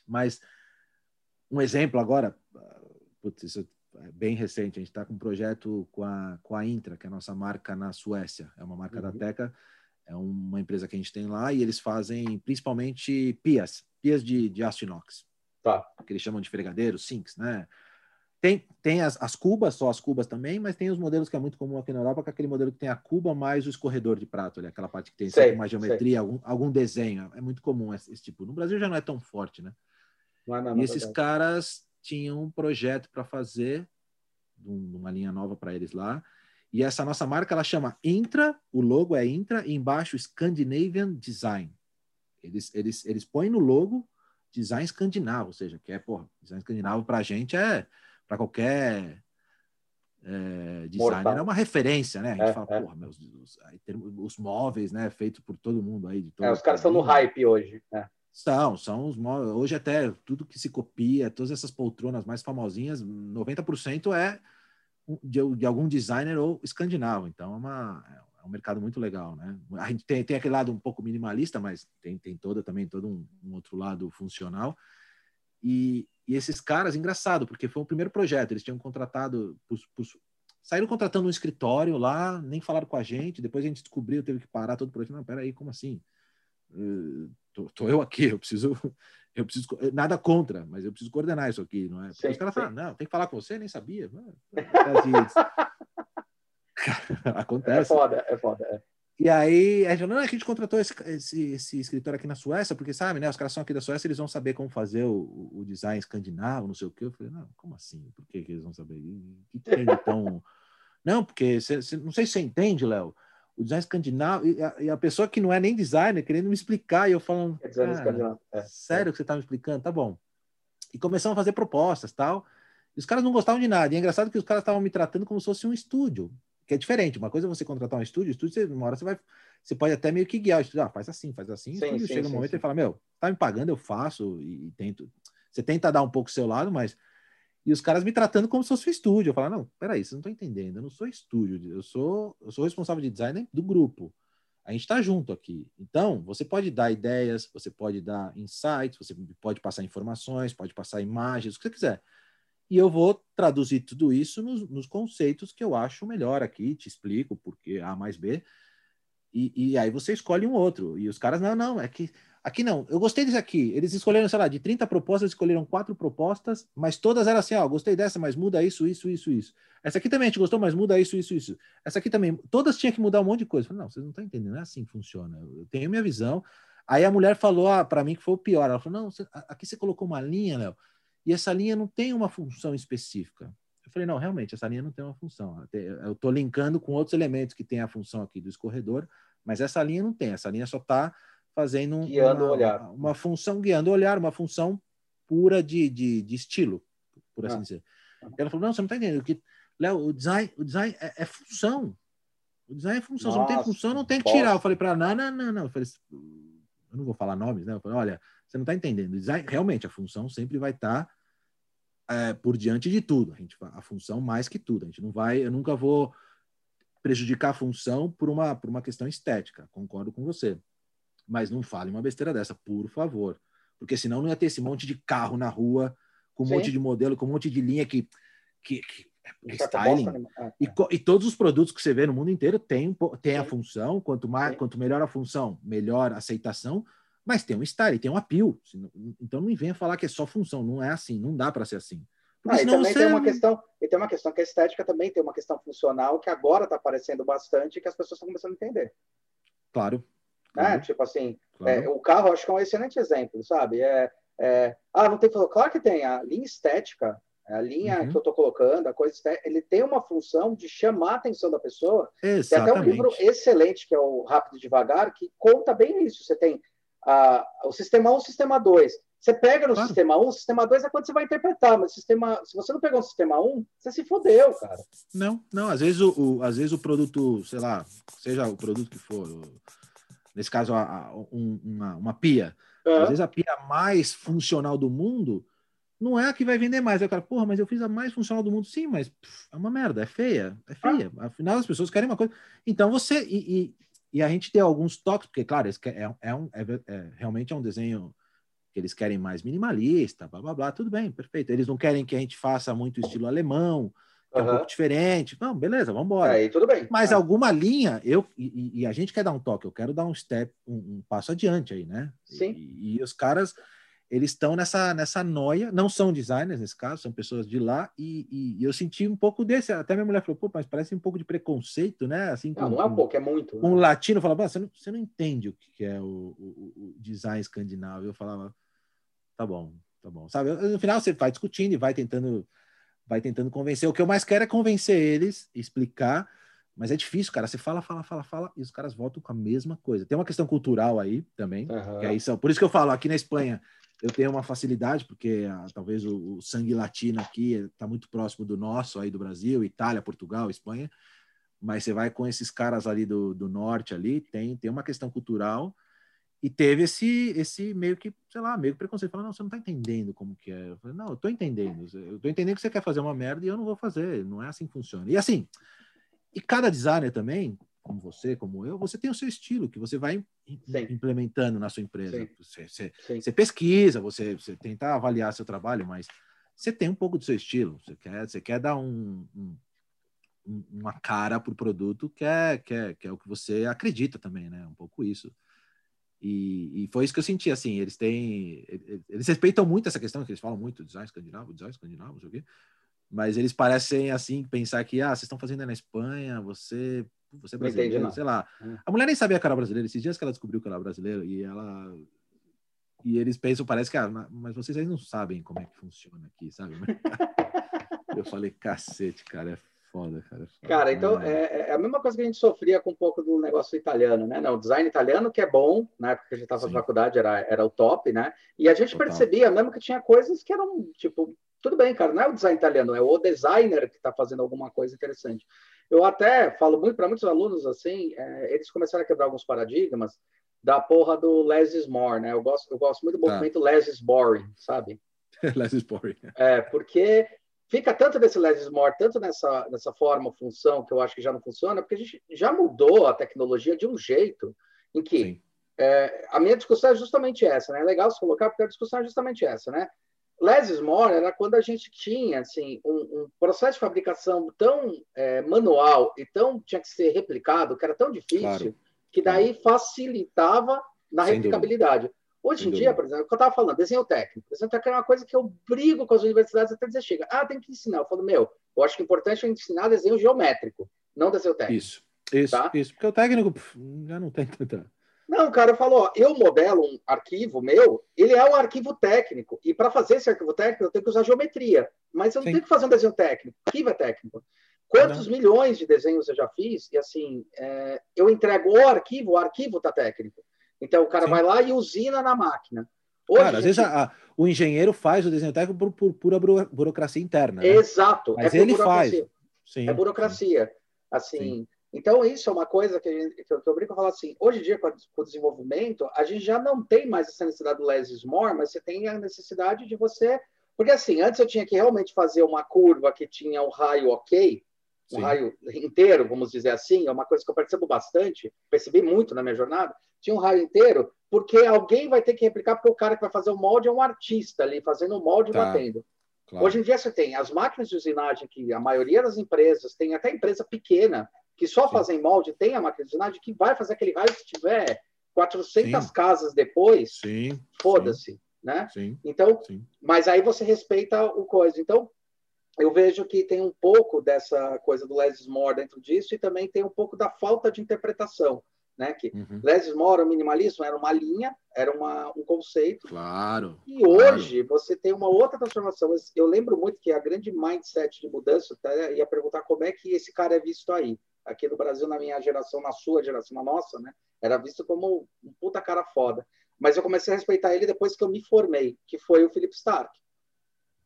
Mas um exemplo agora, putz, isso é bem recente, a gente está com um projeto com a, com a Intra, que é a nossa marca na Suécia, é uma marca uhum. da Teca, é uma empresa que a gente tem lá, e eles fazem principalmente pias, pias de, de aço inox, tá. que eles chamam de fregadeiros, sinks, né? Tem, tem as, as cubas, só as cubas também, mas tem os modelos que é muito comum aqui na Europa, que é aquele modelo que tem a cuba mais o escorredor de prato, ali, aquela parte que tem sei, uma geometria, algum, algum desenho. É muito comum esse, esse, tipo. No Brasil já não é tão forte, né? Não é, não, e esses caras tinham um projeto para fazer, uma linha nova para eles lá. E essa nossa marca ela chama Intra, o logo é Intra, e embaixo Scandinavian Design. Eles, eles, eles põem no logo design escandinavo, ou seja, que é, porra, design escandinavo para a gente é para qualquer é, designer Mortal. é uma referência, né? A gente é, fala, é. porra, meus, os, os, móveis, né? Feitos por todo mundo aí. é, os caras estão no hype hoje. Né? São, são os móveis. Hoje até tudo que se copia, todas essas poltronas mais famosinhas, 90% é de, de, algum designer ou escandinavo. Então é, uma, é um mercado muito legal, né? A gente tem, tem aquele lado um pouco minimalista, mas tem, tem toda também todo um, um outro lado funcional. E, e esses caras, engraçado, porque foi o primeiro projeto, eles tinham contratado, saíram contratando um escritório lá, nem falaram com a gente, depois a gente descobriu, teve que parar todo o projeto. Não, peraí, como assim? Uh, tô, tô, eu aqui, eu preciso, eu preciso, nada contra, mas eu preciso coordenar isso aqui, não é? Porque sim, os caras falam, não, tem que falar com você, nem sabia. Acontece. É foda, é foda. É. E aí, a gente, não, a gente contratou esse, esse, esse, escritor aqui na Suécia, porque sabe, né? Os caras são aqui da Suécia, eles vão saber como fazer o, o design escandinavo, não sei o quê. Eu falei, não, como assim? Por que, que eles vão saber? O que tem então? não, porque cê, cê, não sei se você entende, Léo. O design escandinavo, e a, e a, pessoa que não é nem designer querendo me explicar, e eu falando, é é, sério que você está me explicando? Tá bom. E começamos a fazer propostas tal. E os caras não gostavam de nada. E é engraçado que os caras estavam me tratando como se fosse um estúdio que é diferente. Uma coisa é você contratar um estúdio, estúdio, você, uma hora você vai, você pode até meio que guiar o estúdio, ah, faz assim, faz assim, sim, estúdio sim, chega sim, um momento e fala, meu, tá me pagando, eu faço e, e, tento. Você tenta dar um pouco o seu lado, mas e os caras me tratando como se fosse um estúdio. Eu falo, não, peraí, vocês não estão entendendo, eu não sou estúdio, eu sou, eu sou responsável de design do grupo. A gente está junto aqui. Então, você pode dar ideias, você pode dar insights, você pode passar informações, pode passar imagens, o que você quiser e eu vou traduzir tudo isso nos, nos, conceitos que eu acho melhor aqui, te explico porque A mais B, e, e, aí você escolhe um outro. E os caras, não, não, é que aqui não, eu gostei desse aqui. Eles escolheram, sei lá, de 30 propostas, escolheram quatro propostas, mas todas eram assim, ó, gostei dessa, mas muda isso, isso, isso, isso. Essa aqui também a gente gostou, mas muda isso, isso, isso. Essa aqui também, todas tinham que mudar um monte de coisa. Falei, não, vocês não estão entendendo, não é assim que funciona. Eu tenho minha visão. Aí a mulher falou ah, para mim que foi o pior. Ela falou, não, você, aqui você colocou uma linha, Léo e essa linha não tem uma função específica. Eu falei, não, realmente, essa linha não tem uma função. Eu estou linkando com outros elementos que tem a função aqui do escorredor, mas essa linha não tem. Essa linha só está fazendo guiando uma, olhar. uma função, guiando o olhar, uma função pura de, de, de estilo, por assim ah. dizer. Ela falou, não, você não está entendendo. Que, Léo, o design, o design é, é função. O design é função. Nossa, se não tem função, não tem que tirar. Eu falei para ela, não, não, não, não. Eu falei, eu não vou falar nomes, né? Eu falei, olha, você não está entendendo. O design, realmente, a função sempre vai estar... Tá é, por diante de tudo. A, gente, a função mais que tudo. A gente não vai, eu nunca vou prejudicar a função por uma, por uma questão estética. Concordo com você. Mas não fale uma besteira dessa, por favor. Porque senão não ia ter esse monte de carro na rua, com um Sim. monte de modelo, com um monte de linha que, que, que é styling. Ah, e, tá. e, todos os produtos que você vê no mundo inteiro têm, têm a função. Quanto, mais, quanto melhor a função, melhor a aceitação mas tem um style, tem um appeal. Então não venha falar que é só função, não é assim, não dá para ser assim. Ah, e também você... tem uma questão, e tem uma questão que a estética também tem uma questão funcional que agora está aparecendo bastante e que as pessoas estão começando a entender. Claro. Né? Claro. Tipo assim, claro. É, o carro acho que é um excelente exemplo, sabe? É, é, ah, não tem claro que tem a linha estética, a linha uhum. que eu estou colocando, a coisa estética, ele tem uma função de chamar a atenção da pessoa. Exatamente. Tem até um livro excelente que é o Rápido e Devagar que conta bem isso. Você tem ah, o sistema 1 o sistema 2. Você pega no claro. sistema 1, o sistema 2 é quando você vai interpretar, mas sistema, se você não pegou o sistema 1, você se fodeu, cara. Não, não, às vezes o, o às vezes o produto, sei lá, seja o produto que for, nesse caso a, a, um, uma, uma pia, uhum. às vezes a pia mais funcional do mundo não é a que vai vender mais. Aí o cara, porra, mas eu fiz a mais funcional do mundo. Sim, mas pff, é uma merda, é feia, é feia. Ah. Afinal, as pessoas querem uma coisa. Então você. E, e, e a gente tem alguns toques, porque, claro, é, é, um, é, é, realmente é um desenho que eles querem mais minimalista, blá blá blá, tudo bem, perfeito. Eles não querem que a gente faça muito estilo alemão. É um pouco diferente. Não, beleza, vamos embora. Aí tudo bem. Mas ah. alguma linha, eu e, e, a gente quer dar um toque, eu quero dar um step, um, um passo adiante aí, né? Sim. E, e os caras eles estão nessa, nessa noia, não são designers nesse caso, são pessoas de lá, e, e, e, eu senti um pouco desse, até minha mulher falou, pô, mas parece um pouco de preconceito, né? Assim, não, com, não é um pouco, é muito. Um né? latino falava, você não, você não entende o que é o, o, o design escandinavo. Eu falava, tá bom, tá bom. Sabe, no final você vai discutindo e vai tentando, vai tentando convencer. O que eu mais quero é convencer eles, explicar, mas é difícil, cara. Você fala, fala, fala, fala, e os caras voltam com a mesma coisa. Tem uma questão cultural aí também, uhum. que aí são, por isso que eu falo, aqui na Espanha eu tenho uma facilidade, porque ah, talvez o, o, sangue latino aqui está muito próximo do nosso, aí do Brasil, Itália, Portugal, Espanha, mas você vai com esses caras ali do, do norte ali, tem, tem uma questão cultural, e teve esse, esse meio que, sei lá, meio que preconceito. Falando, não, você não tá entendendo como que é. Eu falei, não, eu tô entendendo. Eu tô entendendo que você quer fazer uma merda e eu não vou fazer. Não é assim que funciona. E assim, e cada designer também, como você, como eu, você tem o seu estilo que você vai Sim. implementando na sua empresa. Você, você, você, pesquisa, você, você tenta avaliar seu trabalho, mas você tem um pouco do seu estilo. Você quer, você quer dar um, um uma cara para o produto que é, que, é, que é o que você acredita também, né? Um pouco isso. E, e, foi isso que eu senti, assim, eles têm, eles respeitam muito essa questão, que eles falam muito, design escandinavo, design escandinavo, não sei o quê, mas eles parecem, assim, pensar que, ah, vocês estão fazendo na Espanha, você, você é brasileiro, sei lá. É. A mulher nem sabia que era brasileira, esses dias que ela descobriu que ela era brasileira, e ela, e eles pensam, parece que, ah, mas vocês aí não sabem como é que funciona aqui, sabe? eu falei, cacete, cara, é foda, cara. É cara, então é, é, a mesma coisa que a gente sofria com um pouco do negócio italiano, né? Não, o design italiano que é bom, na época que a gente estava na faculdade era, era o top, né? E a gente Total. percebia mesmo que tinha coisas que eram, tipo, tudo bem, cara, não é o design italiano, é o designer que está fazendo alguma coisa interessante. Eu até falo muito para muitos alunos assim, é, eles começaram a quebrar alguns paradigmas da porra do less is more, né? Eu gosto, eu gosto muito do tá. movimento less is boring, sabe? less is boring. É, porque fica tanto nesse less more, tanto nessa, nessa forma, função, que eu acho que já não funciona, porque a gente já mudou a tecnologia de um jeito em que é, a minha discussão é justamente essa, né? É legal se colocar, porque a discussão é justamente essa, né? Less more era quando a gente tinha assim um, um processo de fabricação tão é, manual e tão tinha que ser replicado, que era tão difícil, claro. que daí facilitava na Sem replicabilidade. Dúvida. Hoje em dia, por exemplo, o que eu estava falando, desenho técnico. Desenho técnico é uma coisa que eu brigo com as universidades até dizer, chega, ah, tem que ensinar. Eu falo, meu, eu acho que o importante é ensinar desenho geométrico, não desenho técnico. Isso, isso, tá? isso. Porque o técnico pff, já não tem tanta... Não, cara, eu falo, ó, eu modelo um arquivo meu, ele é um arquivo técnico. E para fazer esse arquivo técnico, eu tenho que usar geometria. Mas eu não Sim. tenho que fazer um desenho técnico. O arquivo é técnico. Quantos não. milhões de desenhos eu já fiz? E assim, é, eu entrego o arquivo, o arquivo está técnico. Então o cara Sim. vai lá e usina na máquina. Hoje, cara, às vezes a, a, o engenheiro faz o desenho técnico por, por pura burocracia interna. Né? Exato. Mas é ele faz. Sim, é burocracia. Assim, sim. então isso é uma coisa que, gente, que, eu, que eu brinco falar assim. Hoje em dia, com, com, o desenvolvimento, a gente já não tem mais essa necessidade do less is more, mas você tem a necessidade de você. Porque assim, antes eu tinha que realmente fazer uma curva que tinha um raio ok, um Sim. raio inteiro, vamos dizer assim, é uma coisa que eu percebo bastante, percebi muito na minha jornada, tinha um raio inteiro, porque alguém vai ter que replicar, porque o cara que vai fazer o molde é um artista ali, fazendo o molde tá. e batendo. Claro. Hoje em dia você tem as máquinas de usinagem que a maioria das empresas, tem até empresa pequena, que só Sim. fazem molde, tem a máquina de usinagem que vai fazer aquele raio se tiver 400 Sim. casas depois, foda-se, né? Então, mas aí você respeita o coisa. Então, eu vejo que tem um pouco dessa coisa do less more dentro disso e também tem um pouco da falta de interpretação, né? Que uhum. less more, o minimalismo era uma linha, era uma, um conceito. Claro. E claro. hoje você tem uma outra transformação. Eu lembro muito que a grande mindset de mudança até ia perguntar como é que esse cara é visto aí. Aqui no Brasil, na minha geração, na sua geração, na nossa, né? Era visto como um puta cara foda. Mas eu comecei a respeitar ele depois que eu me formei, que foi o Philip Stark.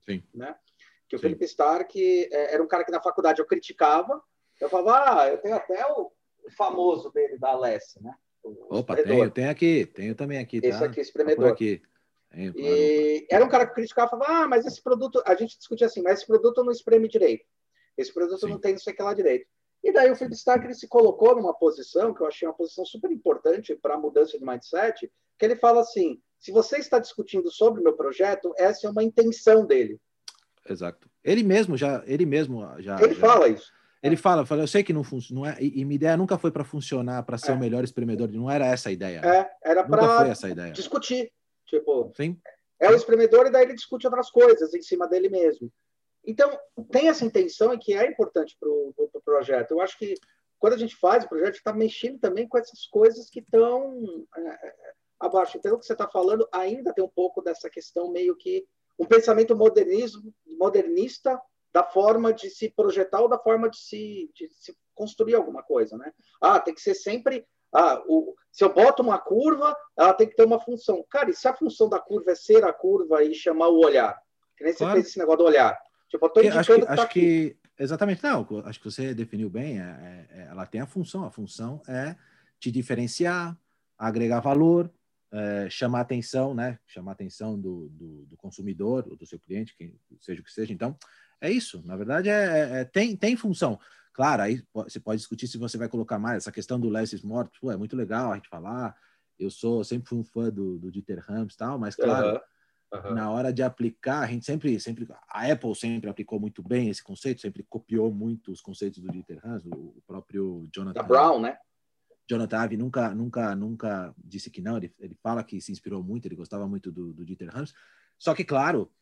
Sim. Né? que o Sim. Felipe Stark é, era um cara que na faculdade eu criticava. Eu falava, ah, eu tenho até o famoso dele da Alessia, né? O Opa, tenho, tenho aqui, tenho também aqui. Tá? Esse aqui, espremedor. Tá aqui. Tenho, e era um cara que criticava, falava, ah, mas esse produto, a gente discutia assim, mas esse produto não espreme direito. Esse produto Sim. não tem isso aqui lá direito. E daí o Felipe Stark ele se colocou numa posição que eu achei uma posição super importante para a mudança de mindset, que ele fala assim: se você está discutindo sobre o meu projeto, essa é uma intenção dele exato. Ele mesmo já, ele mesmo já. Ele já, fala isso. Ele fala, fala, eu sei que não funciona, é, e, minha ideia nunca foi para funcionar, para ser é. o melhor espremedor, não era essa a ideia. É, era para discutir, tipo, Sim. é o espremedor e daí ele discute outras coisas em cima dele mesmo. Então, tem essa intenção e que é importante para o pro, pro projeto. Eu acho que quando a gente faz o projeto, está mexendo também com essas coisas que estão é, é, abaixo. Pelo que você está falando, ainda tem um pouco dessa questão meio que um pensamento modernismo, modernista da forma de se projetar ou da forma de se, de se construir alguma coisa, né? Ah, tem que ser sempre Ah, o, se eu boto uma curva, ela tem que ter uma função. Cara, e se a função da curva é ser a curva e chamar o olhar? Que nem claro. você fez esse negócio do olhar. Tipo, eu tô indicando acho que, que, tá acho que exatamente não. Acho que você definiu bem. É, é, ela tem a função. A função é te diferenciar, agregar valor, é, chamar atenção, né? Chamar atenção do, do, do, consumidor, ou do seu cliente, quem seja o que seja. Então, é isso. Na verdade, é, é, é tem, tem função. Claro, aí você pode discutir se você vai colocar mais essa questão do more. Pô, é muito legal a gente falar. Eu sou sempre fui um fã do, do Dieter Rams e tal, mas claro, uhum. na hora de aplicar, a gente sempre, sempre, a Apple sempre aplicou muito bem esse conceito, sempre copiou muito os conceitos do Dieter Rams, o, o próprio Jonathan. Da Brown, né? Jonathan Ive nunca, nunca, nunca disse que não. Ele, ele fala que se inspirou muito, ele gostava muito do, do Dieter Rams. Só que, claro,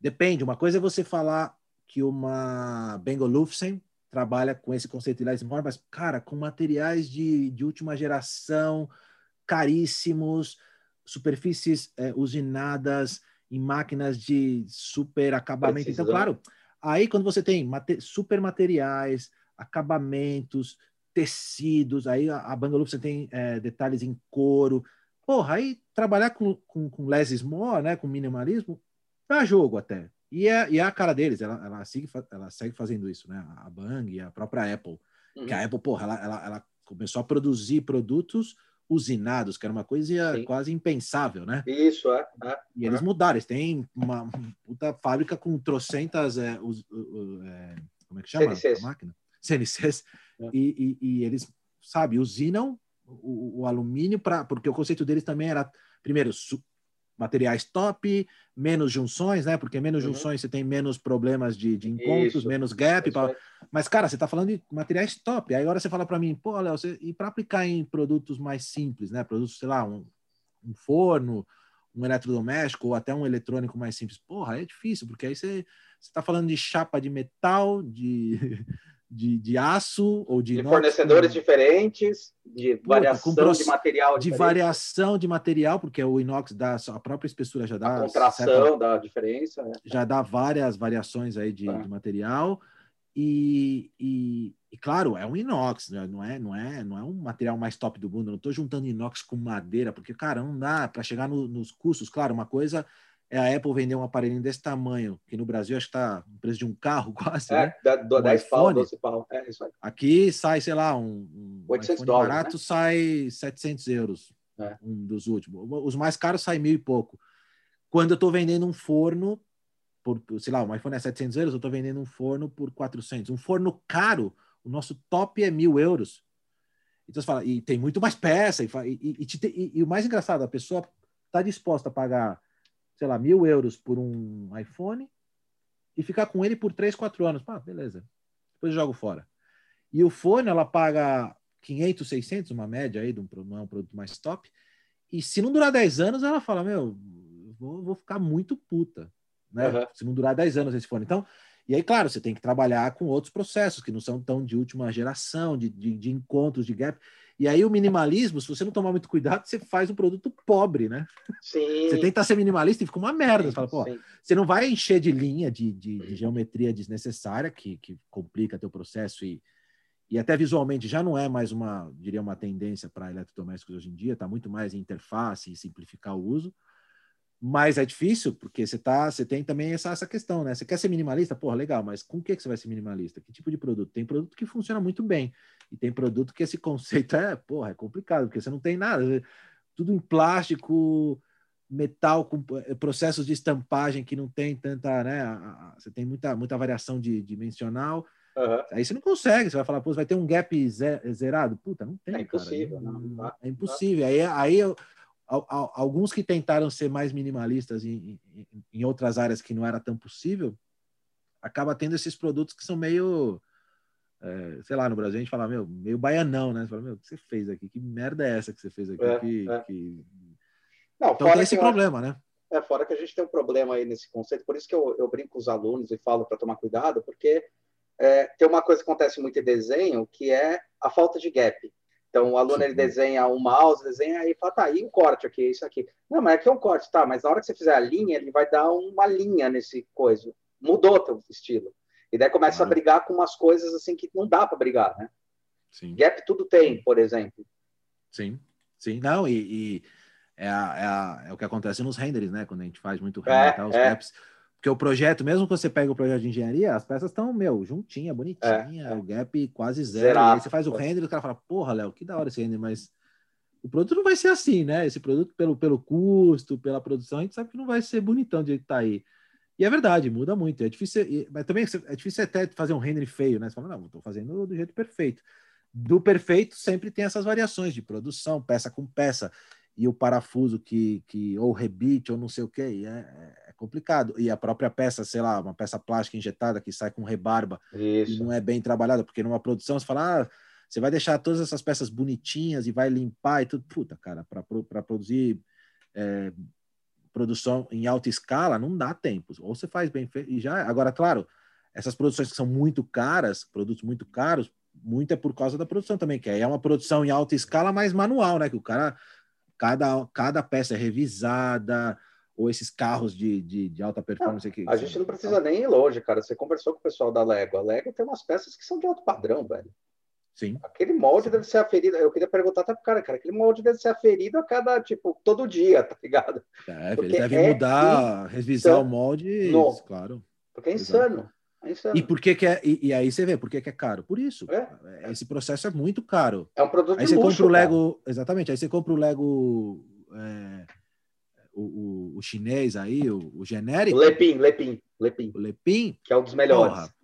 depende. Uma coisa é você falar que uma Bengal Lufsen trabalha com esse conceito de less more, mas, cara, com materiais de, de última geração, caríssimos, superfícies é, usinadas em máquinas de super acabamento. Precisão. Então, claro, aí quando você tem super materiais, acabamentos, tecidos, aí a, a Bangalore você tem é, detalhes em couro. Porra, aí trabalhar com, com, com less is more, né, com minimalismo, dá jogo até. E é, e é a cara deles, ela, ela, segue, ela segue fazendo isso, né? A Bang e a própria Apple. Uhum. Que a Apple, porra, ela, ela, ela, começou a produzir produtos usinados, que era uma coisa Sim. quase impensável, né? Isso, é. é e eles é. mudaram, eles têm uma puta fábrica com trocentas. É, os, é, como é que chama CNCs. a máquina? CNCs é. E, e, e, eles, sabe, usinam o, o alumínio para. Porque o conceito deles também era, primeiro, su, materiais top, menos junções, né? Porque menos uhum. junções você tem menos problemas de, de encontros, Isso. menos gap. Pra... Mas, cara, você está falando de materiais top. Aí agora você fala para mim, pô, Léo, você... e para aplicar em produtos mais simples, né? Produtos, sei lá, um, um forno, um eletrodoméstico ou até um eletrônico mais simples. Porra, é difícil, porque aí você está falando de chapa de metal, de, de, de aço ou de, de fornecedores diferentes, de variação de material de diferente. variação de material, porque o inox dá a própria espessura já dá a contração certa, da diferença, né? já dá várias variações aí de, é. de material e, e, e, claro é um inox, né? não é não é não é um material mais top do mundo. Não estou juntando inox com madeira porque cara não dá para chegar no, nos custos. Claro, uma coisa é a Apple vender um aparelhinho desse tamanho, que no Brasil acho que está o preço de um carro quase, é, né? Da, um 10 pau, 12 pau. É isso aí. Aqui sai, sei lá, um, um 800 dólares, barato né? sai 700 euros, é. um dos últimos. Os mais caros sai mil e pouco. Quando eu estou vendendo um forno, por, sei lá, um iPhone é 700 euros, eu estou vendendo um forno por 400. Um forno caro, o nosso top é mil euros. Então você fala, e tem muito mais peça, e, e, e, e o mais engraçado, a pessoa está disposta a pagar sei lá, mil euros por um iPhone e ficar com ele por 3, 4 anos. Ah, beleza. Depois eu jogo fora. E o fone, ela paga 500, 600, uma média aí, de um, não é um produto mais top. E se não durar 10 anos, ela fala, meu, vou, vou ficar muito puta. Né? Uhum. Se não durar 10 anos esse fone. Então, e aí, claro, você tem que trabalhar com outros processos que não são tão de última geração, de, de, de encontros, de gap. E aí o minimalismo, se você não tomar muito cuidado, você faz um produto pobre, né? Sim. Você tenta ser minimalista e fica uma merda. Você fala, pô, sim. você não vai encher de linha, de, de, de geometria desnecessária, que, que complica teu processo e, e até visualmente já não é mais uma, diria, uma tendência para eletrodomésticos hoje em dia, está muito mais em interface e simplificar o uso. Mas é difícil, porque você tá, você tem também essa, essa questão, né? Você quer ser minimalista? Porra, legal, mas com o que, que você vai ser minimalista? Que tipo de produto? Tem produto que funciona muito bem. E tem produto que esse conceito é, porra, é complicado, porque você não tem nada. Tudo em plástico, metal, com eh, processos de estampagem que não tem tanta, né? Você tem muita, muita variação de dimensional. Uhum. Aí você não consegue, você vai falar, pô, vai ter um gap zerado? Puta, não tem. É impossível, cara. Não, não, é impossível. Aí, aí eu, alguns que tentaram ser mais minimalistas em, em, em, outras áreas que não era tão possível, acaba tendo esses produtos que são meio, é, sei lá, no Brasil a gente fala, meu, meio baianão, né? Você fala, meu, o que você fez aqui? Que merda é essa que você fez aqui? É, que, é. Que... Não, então tem esse problema, né? É, fora que a gente tem um problema aí nesse conceito, por isso que eu, eu brinco com os alunos e falo para tomar cuidado, porque é, tem uma coisa que acontece muito em desenho, que é a falta de gap. Então, o aluno ele desenha um mouse, desenha e fala, tá, aí um corte aqui, isso aqui. Não, mas aqui é um corte, tá, mas na hora que você fizer a linha, ele vai dar uma linha nesse coisa. Mudou teu estilo. E daí começa a brigar com umas coisas assim que não dá para brigar, né? Sim. Gap tudo tem, por exemplo. Sim, sim. Não, e, e é, a, é, a, é, o que acontece nos renders, né? Quando a gente faz muito render, é, tá, os é. caps. Porque o projeto, mesmo que você pega o projeto de engenharia, as peças estão, meu, juntinha, bonitinha, é, é. o gap quase zero. Zerado. Aí você faz o render e o cara fala, porra, Léo, que da hora esse render, mas o produto não vai ser assim, né? Esse produto, pelo, pelo custo, pela produção, a gente sabe que não vai ser bonitão de jeito que tá aí. E é verdade, muda muito. É difícil, mas também é difícil até fazer um render feio, né? Você fala, não, estou fazendo do jeito perfeito. Do perfeito sempre tem essas variações de produção, peça com peça, e o parafuso que, que ou rebite ou não sei o que, é, é, complicado. E a própria peça, sei lá, uma peça plástica injetada que sai com rebarba Isso. e não é bem trabalhada, porque numa produção você fala, ah, você vai deixar todas essas peças bonitinhas e vai limpar e tudo. Puta, cara, para produzir é, produção em alta escala, não dá tempo. Ou você faz bem feito e já. Agora, claro, essas produções que são muito caras, produtos muito caros, muito é por causa da produção também, que aí é uma produção em alta escala mais manual, né? Que o cara, cada, cada peça é revisada, ou esses carros de, de, de alta performance aqui. A gente não precisa nem ir longe, cara. Você conversou com o pessoal da Lego. A Lego tem umas peças que são de alto padrão, velho. Sim. Aquele molde deve ser aferido. Eu queria perguntar até pro cara, cara, aquele molde deve ser aferido a cada, tipo, todo dia, tá ligado? É, ele deve é mudar, insano. revisar o molde, no. claro. Porque é insano. É insano. E por que, que é. E, e, aí você vê, por que, que é caro? Por isso. É. Esse processo é muito caro. É um produto aí de você luxo, compra o Lego. Cara. Exatamente, aí você compra o Lego. É, o, o, o, chinês aí, o, o genérico. Lepim, Lepim. O Lepim. Que é um dos melhores. Porra,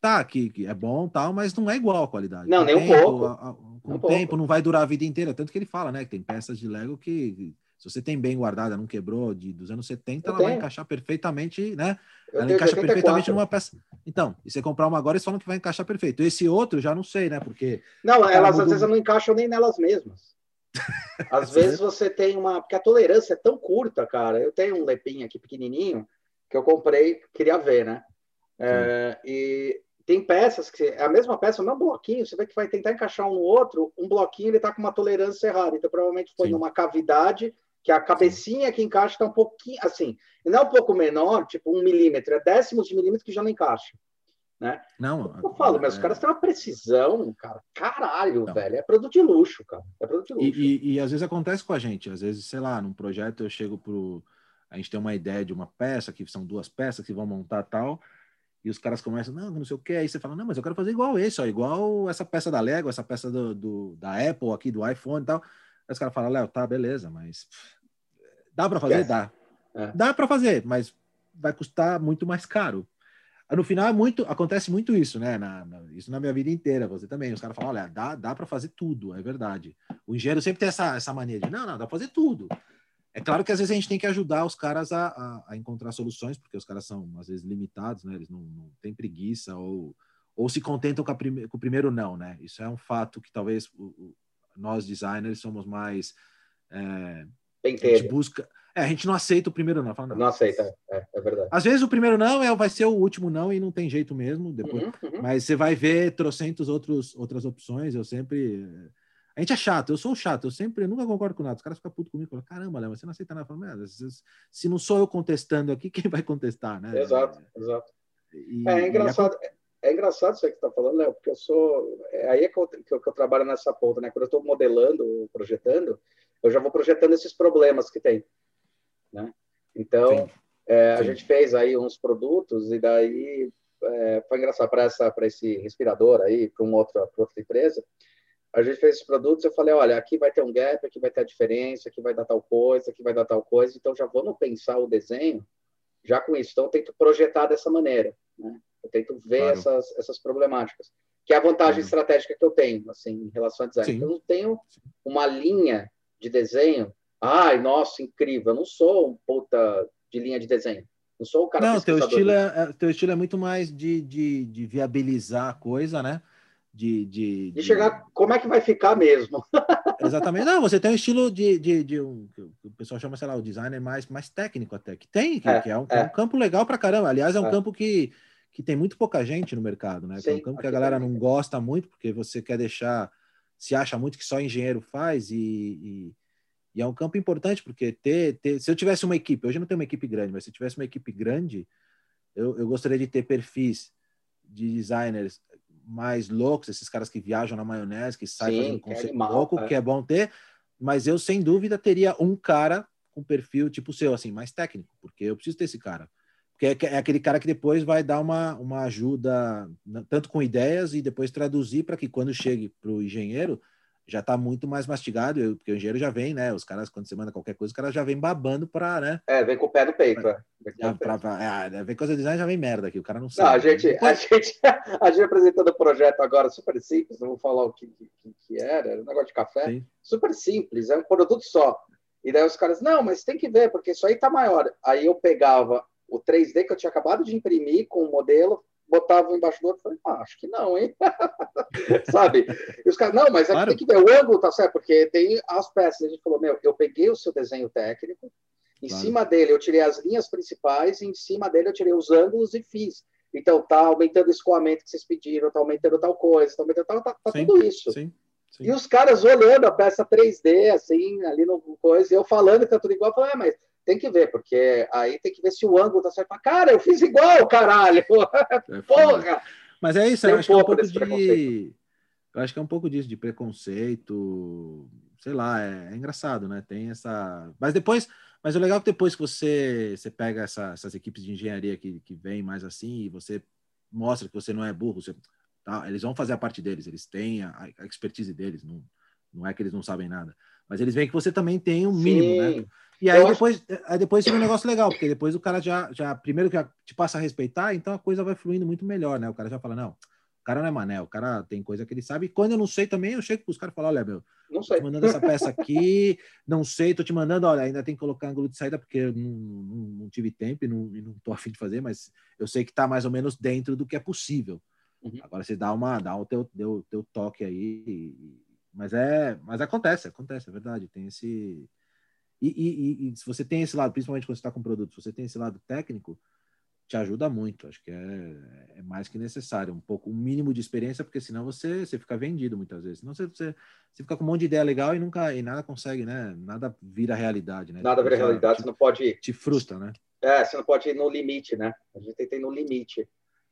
tá, que, que é bom tal, mas não é igual a qualidade. Não, com nem tempo, um pouco. A, a, com o tempo não vai durar a vida inteira. Tanto que ele fala, né? Que tem peças de Lego que, se você tem bem guardada, não quebrou, de, dos anos 70, eu ela tenho. vai encaixar perfeitamente, né? Eu ela encaixa perfeitamente numa peça. Então, e você comprar uma agora, eles falam que vai encaixar perfeito. Esse outro, já não sei, né? Porque. Não, elas mudou... às vezes não encaixam nem nelas mesmas. Às vezes você tem uma. Porque a tolerância é tão curta, cara. Eu tenho um lepinho aqui pequenininho que eu comprei, queria ver, né? É, e tem peças que é a mesma peça, o mesmo bloquinho, você vê que vai tentar encaixar um no outro, um bloquinho ele está com uma tolerância errada, então provavelmente foi Sim. numa cavidade que a cabecinha que encaixa está um pouquinho assim, não é um pouco menor, tipo um milímetro, é décimos de milímetro que já não encaixa. Né? Não, eu falo, mas é... os caras têm uma precisão, cara, caralho, não. velho, é produto de luxo, cara, é produto de luxo. E, e, e, às vezes acontece com a gente, às vezes, sei lá, num projeto eu chego pro, a gente tem uma ideia de uma peça, que são duas peças que vão montar tal, e os caras começam, não, não sei o que, aí você fala, não, mas eu quero fazer igual esse, ó, igual essa peça da Lego, essa peça do, do da Apple aqui, do iPhone e tal. Aí os caras falam, Léo, tá, beleza, mas dá para fazer? Dá. É. Dá para fazer, mas vai custar muito mais caro. No final é muito, acontece muito isso, né? Na, na, isso na minha vida inteira, você também. Os caras falam, olha, dá, dá para fazer tudo, é verdade. O engenheiro sempre tem essa, essa mania de, não, não, dá para fazer tudo. É claro que às vezes a gente tem que ajudar os caras a, a, a encontrar soluções, porque os caras são às vezes limitados, né? Eles não, não têm preguiça ou, ou se contentam com, prime, com, o primeiro não, né? Isso é um fato que talvez o, o, nós designers somos mais é, a gente busca, é, a gente não aceita o primeiro não. Fala, não, não aceita, é, é, verdade. Às vezes o primeiro não é, vai ser o último não e não tem jeito mesmo depois. Uhum, uhum. Mas você vai ver trocentos outros outras opções. Eu sempre a gente é chato, eu sou chato, eu sempre, eu nunca concordo com nada. Os caras ficam putos comigo, falam, caramba, Léo, você não aceita nada. Eu falo, se não sou eu contestando aqui, quem vai contestar, né? Exato, exato. E, é, é engraçado, a... é, engraçado isso que você está falando, Léo, porque eu sou. É aí é que eu, que eu, que eu trabalho nessa ponta, né? Quando eu estou modelando, projetando, eu já vou projetando esses problemas que tem, né? Então, é, a gente fez aí uns produtos e daí é, foi engraçado para essa para esse respirador aí para uma outra pra outra empresa a gente fez esses produtos, eu falei, olha, aqui vai ter um gap, aqui vai ter a diferença, aqui vai dar tal coisa, aqui vai dar tal coisa, então já vamos pensar o desenho já com isso. Então eu tento projetar dessa maneira, né? Eu tento ver claro. essas, essas problemáticas, que é a vantagem uhum. estratégica que eu tenho, assim, em relação a design. Sim. Eu não tenho uma linha de desenho, ai, nossa, incrível, eu não sou um puta de linha de desenho. Não sou o cara Não, teu estilo, é, é, teu estilo é muito mais de, de, de viabilizar a coisa, né? De, de, de, chegar como é que vai ficar mesmo. Exatamente. Não, você tem um estilo de, de, de um, o pessoal chama, sei lá, o designer mais, mais técnico até, que tem, que é, que é, um, é. é um, campo legal para caramba. Aliás, é um é. campo que, que tem muito pouca gente no mercado, né? Sim, é um campo que a galera não gosta muito, porque você quer deixar, se acha muito que só engenheiro faz, e, e, e, é um campo importante, porque ter, ter, se eu tivesse uma equipe, hoje eu não tenho uma equipe grande, mas se eu tivesse uma equipe grande, eu, eu gostaria de ter perfis de designers mais loucos, esses caras que viajam na maionese, que saem Sim, fazendo conceito animal, louco, é. que é bom ter, mas eu, sem dúvida, teria um cara com perfil tipo seu, assim, mais técnico, porque eu preciso ter esse cara. Porque é, é aquele cara que depois vai dar uma, uma ajuda, tanto com ideias e depois traduzir para que quando chegue para o engenheiro, já está muito mais mastigado, eu, porque o engenheiro já vem, né? Os caras, quando você manda qualquer coisa, os caras já vem babando para, né? É, vem com o pé no peito, é. Vem, pra, pra, é, vem coisa de design, já vem merda aqui, o cara não sabe. Não, a gente, a gente, a gente apresentando o projeto agora super simples, não vou falar o que, que, que era, era um negócio de café, Sim. super simples, é um produto só. E daí os caras, não, mas tem que ver, porque isso aí tá maior. Aí eu pegava o 3D que eu tinha acabado de imprimir com o modelo, botava embaixo do outro, falei, ah, acho que não, hein? Sabe? E os caras, não, mas claro. tem que ver, o ângulo tá certo, porque tem as peças. A gente falou, meu, eu peguei o seu desenho técnico, em claro. cima dele eu tirei as linhas principais, e em cima dele eu tirei os ângulos e fiz. Então tá aumentando o escoamento que vocês pediram, tá aumentando tal coisa, tá aumentando tal, tá, tá sim, tudo isso. Sim. Sim. E os caras olhando a peça 3D, assim, ali no coisa, e eu falando que tá tudo igual, eu falei, ah, mas tem que ver, porque aí tem que ver se o ângulo tá certo. Cara, eu fiz igual, caralho! É Porra! Mas é isso, eu acho um que é um pouco de. Eu acho que é um pouco disso, de preconceito. Sei lá, é, é, engraçado, né? Tem essa. Mas depois. Mas o legal é que depois que você, você pega essa, essas equipes de engenharia que, que vêm mais assim, e você mostra que você não é burro, você, tá, eles vão fazer a parte deles, eles têm a, a expertise deles, não, não é que eles não sabem nada. Mas eles veem que você também tem um mínimo, né? Sim. né? E aí depois, aí depois tem um negócio legal, porque depois o cara já, já primeiro que te passa a respeitar, então a coisa vai fluindo muito melhor, né? O cara já fala, não, o cara não é mané, o cara tem coisa que ele sabe. E quando eu não sei também, eu chego para os caras e falo, olha, meu, não sei. tô te mandando essa peça aqui, não sei, tô te mandando, olha, ainda tem que colocar ângulo de saída, porque eu não, não, não tive tempo e não, não tô afim de fazer, mas eu sei que tá mais ou menos dentro do que é possível. Uhum. Agora você dá uma, dá o teu, teu, teu toque aí, mas é, mas acontece, acontece, é verdade, tem esse e, e, e, se você tem esse lado, principalmente quando você está com produto, se você tem esse lado técnico, te ajuda muito. Acho que é, é mais que necessário. Um pouco, um mínimo de experiência, porque senão você, você fica vendido muitas vezes. Senão você, você, você fica com um monte de ideia legal e nunca e nada consegue, né? Nada vira realidade, né? Nada vira realidade, te, você não pode. Te frustra, né? É, você não pode ir no limite, né? A gente tem que ir no limite.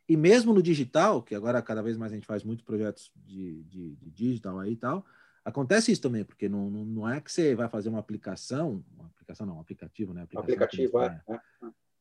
E mesmo no digital, que agora cada vez mais a gente faz muitos projetos de, de, de digital aí e tal, Acontece isso também, porque não, não, não, é que você vai fazer uma aplicação, uma aplicação não, um aplicativo, né? Aplicação aplicativo, é,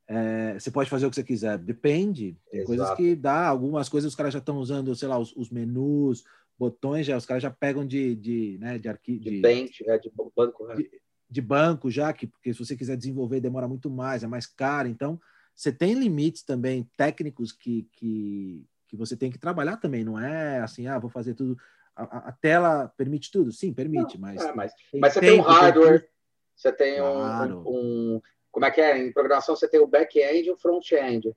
é. Você pode fazer o que você quiser, depende. Tem Exato. coisas que dá, algumas coisas os caras já estão usando, sei lá, os, os, menus, botões, já, os caras já pegam de, de, né, de arquivo. De, de, é, de banco, né? de, de, banco já, que, porque se você quiser desenvolver demora muito mais, é mais caro. Então, você tem limites também técnicos que, que, que você tem que trabalhar também, não é assim, ah, vou fazer tudo a, a, tela permite tudo? Sim, permite, mas. É, mas, mas você tem um hardware, tem... você tem claro. um, um, Como é que é? Em programação você tem o back-end e o front-end.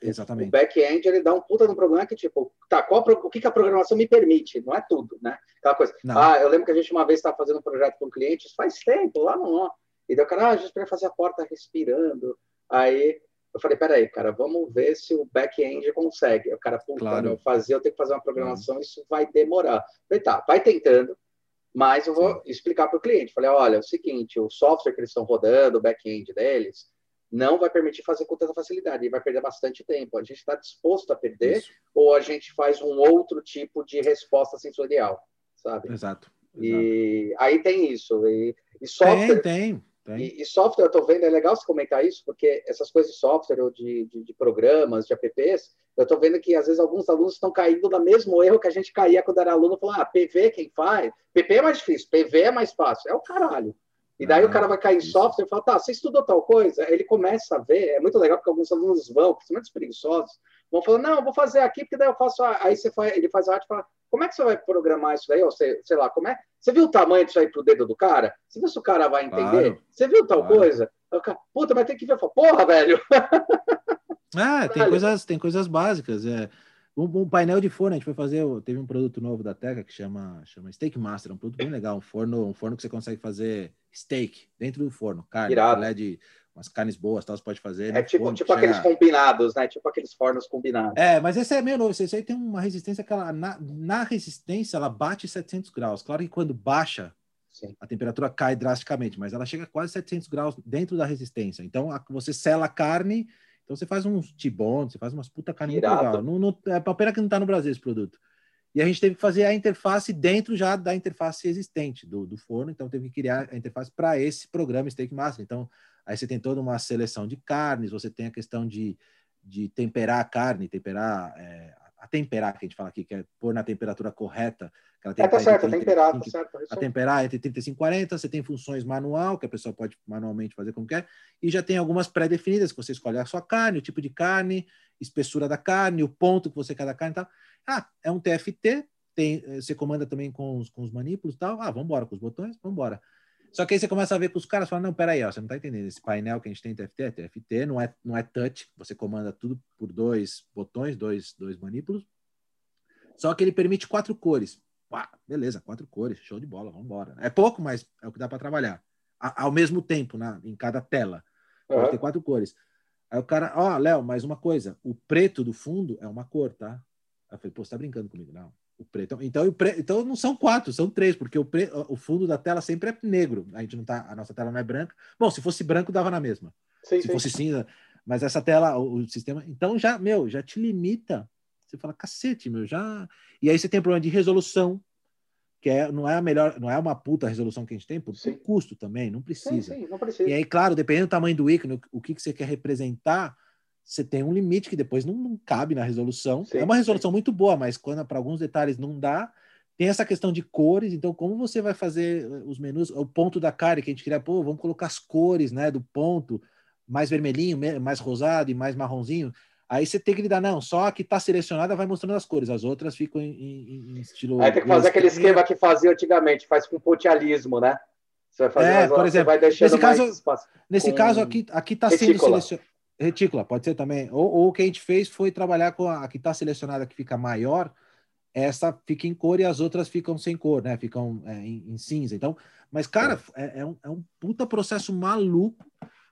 Exatamente. O back-end ele dá um puta no problema que, tipo, tá, qual, o que, que a programação me permite? Não é tudo, né? Aquela coisa. Não. Ah, eu lembro que a gente uma vez estava fazendo um projeto com um cliente, faz tempo, lá no. E daí o cara, ah, a gente queria fazer a porta respirando. Aí eu falei, peraí, cara, vamos ver se o back-end consegue. O cara, puta, claro. eu fazer, eu tenho que fazer uma programação, isso vai demorar. Eu falei, tá, vai tentando, mas eu vou Sim. explicar para o cliente. Falei, olha, é o seguinte, o software que eles estão rodando, o back-end deles, não vai permitir fazer com tanta facilidade, e vai perder bastante tempo. A gente está disposto a perder, Isso. ou a gente faz um outro tipo de resposta sensorial, sabe? Exato. exato. E aí tem isso. E, e software. Tem, tem. E, e, software, eu estou vendo, é legal você comentar isso, porque essas coisas de software ou de, de, de programas, de apps, eu estou vendo que às vezes alguns alunos estão caindo no mesmo erro que a gente caía quando era aluno, falando, ah, PV quem faz? PP é mais difícil, PV é mais fácil. É o caralho. E daí ah, o cara vai cair em software e fala, tá, você estudou tal coisa? Ele começa a ver, é muito legal porque alguns alunos vão, principalmente os preguiçosos, vão falando, não, eu vou fazer aqui, porque daí eu faço. A... Aí você faz, ele faz a arte e fala, como é que você vai programar isso daí? Ou sei, sei lá, como é? Você viu o tamanho disso aí pro dedo do cara? Você viu se o cara vai entender? Claro, você viu tal claro. coisa? Cara, Puta, mas tem que ver. Porra, velho! Ah, tem coisas, tem coisas básicas. É. Um, um, painel de forno, a gente foi fazer, teve um produto novo da Teca que chama, chama Steak Master, é um produto bem legal, um forno, um forno que você consegue fazer steak dentro do forno, carne, LED, umas carnes boas, tal, você pode fazer. É tipo, forno, tipo aqueles combinados, né? Tipo aqueles fornos combinados. É, mas esse é meio novo. Esse aí tem uma resistência que ela, na, na resistência, ela bate 700 graus. Claro que quando baixa, Sim. a temperatura cai drasticamente, mas ela chega a quase 700 graus dentro da resistência. Então, a, você sela a carne, então você faz uns tibone, você faz umas puta carne legal. Não, não, é pena que não tá no Brasil esse produto. E a gente teve que fazer a interface dentro já da interface existente do, do forno, então teve que criar a interface para esse programa Steak Master. Então, aí você tem toda uma seleção de carnes, você tem a questão de, de temperar a carne, temperar é, a temperar, que a gente fala aqui, que é pôr na temperatura correta. Que ela tem é, tá certo, temperar, tá certo. A temperar entre 35 e 40, você tem funções manual, que a pessoa pode manualmente fazer como quer, e já tem algumas pré-definidas, que você escolhe a sua carne, o tipo de carne, espessura da carne, o ponto que você quer da carne e tal. Ah, é um TFT, tem, eh, você comanda também com os, com os manípulos e tal. Ah, vamos embora com os botões, vamos embora. Só que aí você começa a ver que os caras falam, não, peraí, ó, você não está entendendo, esse painel que a gente tem TFT é TFT, não é, não é touch, você comanda tudo por dois botões, dois, dois manípulos, só que ele permite quatro cores. Pá, beleza, quatro cores, show de bola, vamos embora. É pouco, mas é o que dá para trabalhar. A, ao mesmo tempo, na, em cada tela. Uhum. Pode ter quatro cores. Aí o cara, ó, oh, Léo, mais uma coisa, o preto do fundo é uma cor, tá? Aí eu falei, pô, você tá brincando comigo? Não. O preto. Então, o pre... então não são quatro, são três, porque o, pre... o fundo da tela sempre é negro. A gente não tá. A nossa tela não é branca. Bom, se fosse branco, dava na mesma. Sim, se sim. fosse cinza. Mas essa tela, o, o, sistema. Então já, meu, já te limita. Você fala, cacete, meu, já. E aí você tem problema de resolução, que é, não é a melhor, não é uma puta resolução que a gente tem, por custo também, não precisa. Sim, não precisa. E aí, claro, dependendo do tamanho do ícone, o que, que você quer representar, você tem um limite que depois não, não cabe na resolução. Sim, é uma resolução sim. muito boa, mas quando para alguns detalhes não dá, tem essa questão de cores. Então, como você vai fazer eh, os menus, o ponto da cara que a gente queria, pô, vamos colocar as cores, né, do ponto mais vermelhinho, mais rosado e mais marronzinho. Aí você tem que lidar, não, só a que está selecionada vai mostrando as cores, as outras ficam em, em, em estilo. Aí tem que fazer aquele esquema que fazia antigamente, faz com pontialismo, né? Você vai fazer é, por exemplo, nesse caso, nesse caso aqui, aqui está sendo selecionado Retícula, pode ser também. Ou, ou, o que a gente fez foi trabalhar com a, a que está selecionada, que fica maior, essa fica em cor e as outras ficam sem cor, né? Ficam é, em, em, cinza. Então, mas, cara, é, é, um, é um puta processo maluco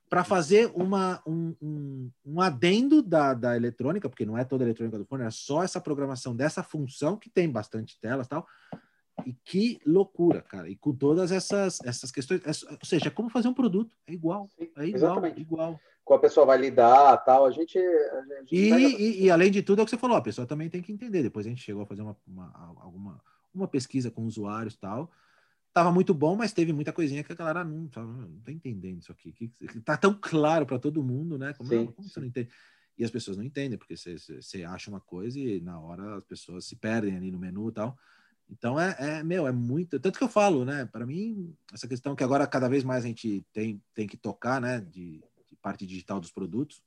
para fazer uma, um, um, um, adendo da, da eletrônica, porque não é toda a eletrônica do fone, é só essa programação dessa função que tem bastante telas e tal. E que loucura, cara. E com todas essas, essas questões. É, ou seja, é como fazer um produto. É igual. Sim, é igual, exatamente. igual como a pessoa vai lidar tal. A gente. A gente e, e, e, além de tudo, é o que você falou, a pessoa também tem que entender. Depois a gente chegou a fazer uma, uma alguma uma pesquisa com usuários tal. Tava muito bom, mas teve muita coisinha que a galera não, não tá entendendo isso aqui. Que, tá tão claro para todo mundo, né? Como, sim, como sim. você não entende? E as pessoas não entendem, porque você, você acha uma coisa e na hora as pessoas se perdem ali no menu e tal. Então é, é, meu, é muito. Tanto que eu falo, né? Para mim, essa questão que agora cada vez mais a gente tem, tem que tocar, né? De, parte digital dos produtos,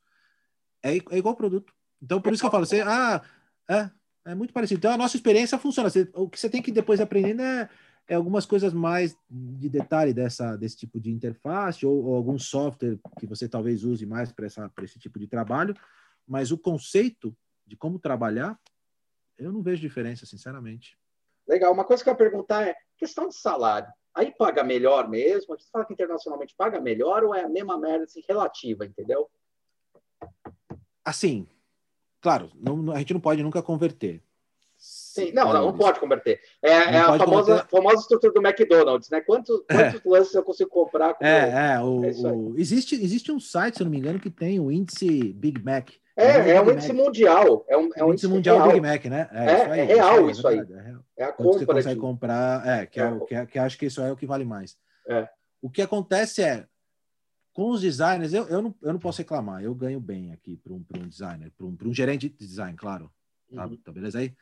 é, é igual produto. Então, por isso que eu falo, você, ah, é, é muito parecido. Então, a nossa experiência funciona. Você, o que você tem que depois aprender é, é algumas coisas mais de detalhe dessa, desse tipo de interface ou, ou algum software que você talvez use mais para esse tipo de trabalho, mas o conceito de como trabalhar, eu não vejo diferença, sinceramente. Legal. Uma coisa que eu ia perguntar é questão de salário. Aí paga melhor mesmo? Você fala que internacionalmente paga melhor ou é a mesma merda assim, relativa, entendeu? Assim, claro, não, a gente não pode nunca converter. Sim, não, não, não pode converter. É, é a famosa, famosa estrutura do McDonald's, né? Quantos, é. quantos é. lances eu consigo comprar? Com é, é, o, é o, existe, existe um site, se eu não me engano, que tem o índice Big Mac. É, é um índice mundial. É um, é um índice mundial real. Big Mac, né? É, é, aí, é real isso aí. Isso aí. É, a compra. Você consegue comprar, é, que, é, é. que, que acho que isso é o que vale mais. É. O que acontece é, com os designers, eu, eu, não, eu não posso reclamar, eu ganho bem aqui para um, um designer, para um, um gerente de design, claro. Tá, uhum. tá beleza aí?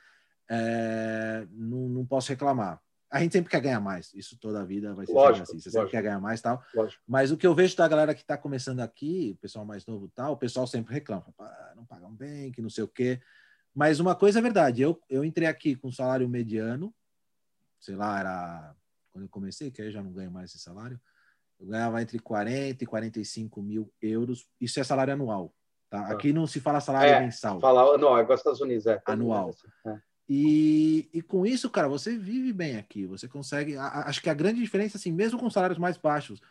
É, não, não posso reclamar. A gente sempre quer ganhar mais, isso toda a vida vai ser lógico, assim. Você lógico. sempre quer ganhar mais tal. Lógico. Mas o que eu vejo da galera que está começando aqui, o pessoal mais novo tal, o pessoal sempre reclama, não pagam bem, que não sei o quê. Mas uma coisa é verdade, eu, eu entrei aqui com salário mediano, sei lá, era quando eu comecei, que aí já não ganho mais esse salário, eu ganhava entre 40 e 45 mil euros, isso é salário anual. Tá? Ah. Aqui não se fala salário é, mensal. Fala anual, igual Estados Unidos, é. Anual. É. E, e com isso, cara, você vive bem aqui. Você consegue. A, acho que a grande diferença, assim, mesmo com salários mais baixos,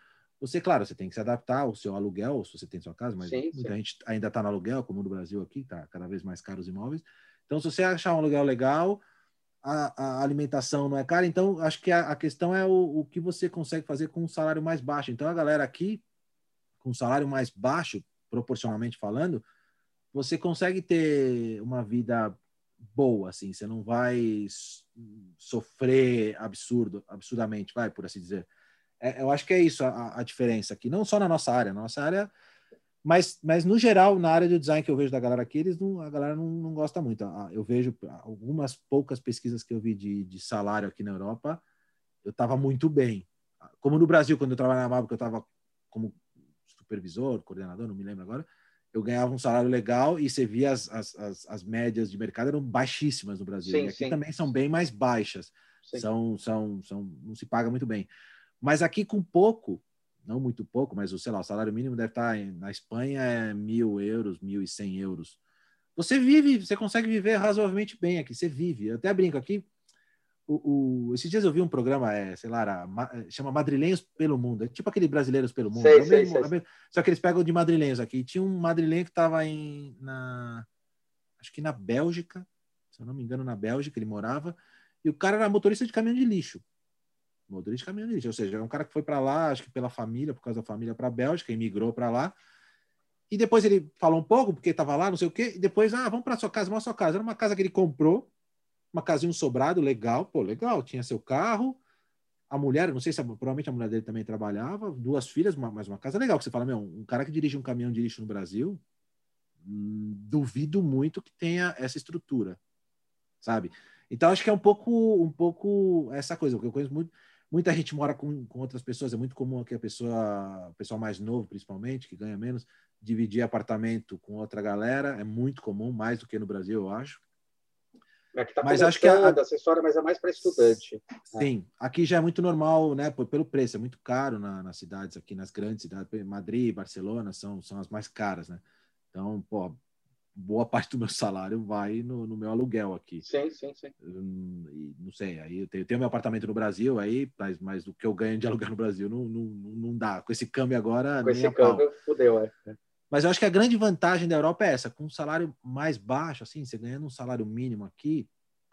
você, claro, você tem que se adaptar ao seu aluguel, se você tem sua casa, mas sim, muita sim. gente ainda está no aluguel, como no Brasil aqui, está cada vez mais caro os imóveis. Então, se você achar um aluguel legal, a, a alimentação não é cara. Então, acho que a, a questão é o, o, que você consegue fazer com um salário mais baixo. Então, a galera aqui, com um salário mais baixo, proporcionalmente falando, você consegue ter uma vida boa, assim, você não vai sofrer absurdo, absurdamente, vai, por assim dizer. É, eu acho que é isso a, a, diferença aqui, não só na nossa área, na nossa área, mas, mas no geral, na área de design que eu vejo da galera aqui, eles não, a galera não, não gosta muito. Eu vejo algumas poucas pesquisas que eu vi de, de salário aqui na Europa, eu estava muito bem. Como no Brasil, quando eu trabalhava na Mabel, eu estava como supervisor, coordenador, não me lembro agora, eu ganhava um salário legal e você via as, as, as, as médias de mercado eram baixíssimas no Brasil. Sim, e aqui sim. também são bem mais baixas. São, são, são, não se paga muito bem. Mas aqui com pouco, não muito pouco, mas sei lá, o salário mínimo deve estar na Espanha é mil euros, mil e cem euros. Você vive, você consegue viver razoavelmente bem aqui. Você vive. Eu até brinco aqui o, o, esses dias eu vi um programa, é, sei lá, era, chama Madrilenhos pelo Mundo. É tipo aquele Brasileiros pelo Mundo. Sei, é sei, mesmo, sei. É só que eles pegam de madrilenhos aqui. tinha um madrilenho que estava em. Na, acho que na Bélgica, se eu não me engano, na Bélgica, ele morava. E o cara era motorista de caminhão de lixo. Motorista de caminhão de lixo. Ou seja, é um cara que foi para lá, acho que pela família, por causa da família, para a Bélgica, emigrou para lá. E depois ele falou um pouco, porque estava lá, não sei o quê. E depois, ah, vamos para sua casa, vamos para sua casa. Era uma casa que ele comprou uma casinha um sobrado, legal, pô, legal, tinha seu carro, a mulher, não sei se provavelmente a mulher dele também trabalhava, duas filhas, uma, mas uma casa legal, que você fala, meu, um cara que dirige um caminhão de lixo no Brasil, hum, duvido muito que tenha essa estrutura, sabe? Então acho que é um pouco, um pouco essa coisa, porque eu conheço muito, muita gente mora com, com outras pessoas, é muito comum que a pessoa, o pessoal mais novo principalmente, que ganha menos, dividir apartamento com outra galera, é muito comum, mais do que no Brasil, eu acho. Aqui tá mas acho que a acessório, mas é mais para estudante. Né? Sim, né? aqui já é muito normal, né? Pelo preço, é muito caro na, nas cidades aqui, nas grandes cidades, Madrid, Barcelona são, são as mais caras, né? Então, pô, boa parte do meu salário vai no, no meu aluguel aqui. Sim, sim, sim. Hum, não sei, aí eu tenho, eu tenho, meu apartamento no Brasil, aí, mas, mas o que eu ganho de aluguel no Brasil não, não, não dá. Com esse câmbio agora. Com esse câmbio, fudeu, é. Mas eu acho que a grande vantagem da Europa é essa, com um salário mais baixo, assim, você ganhando um salário mínimo aqui,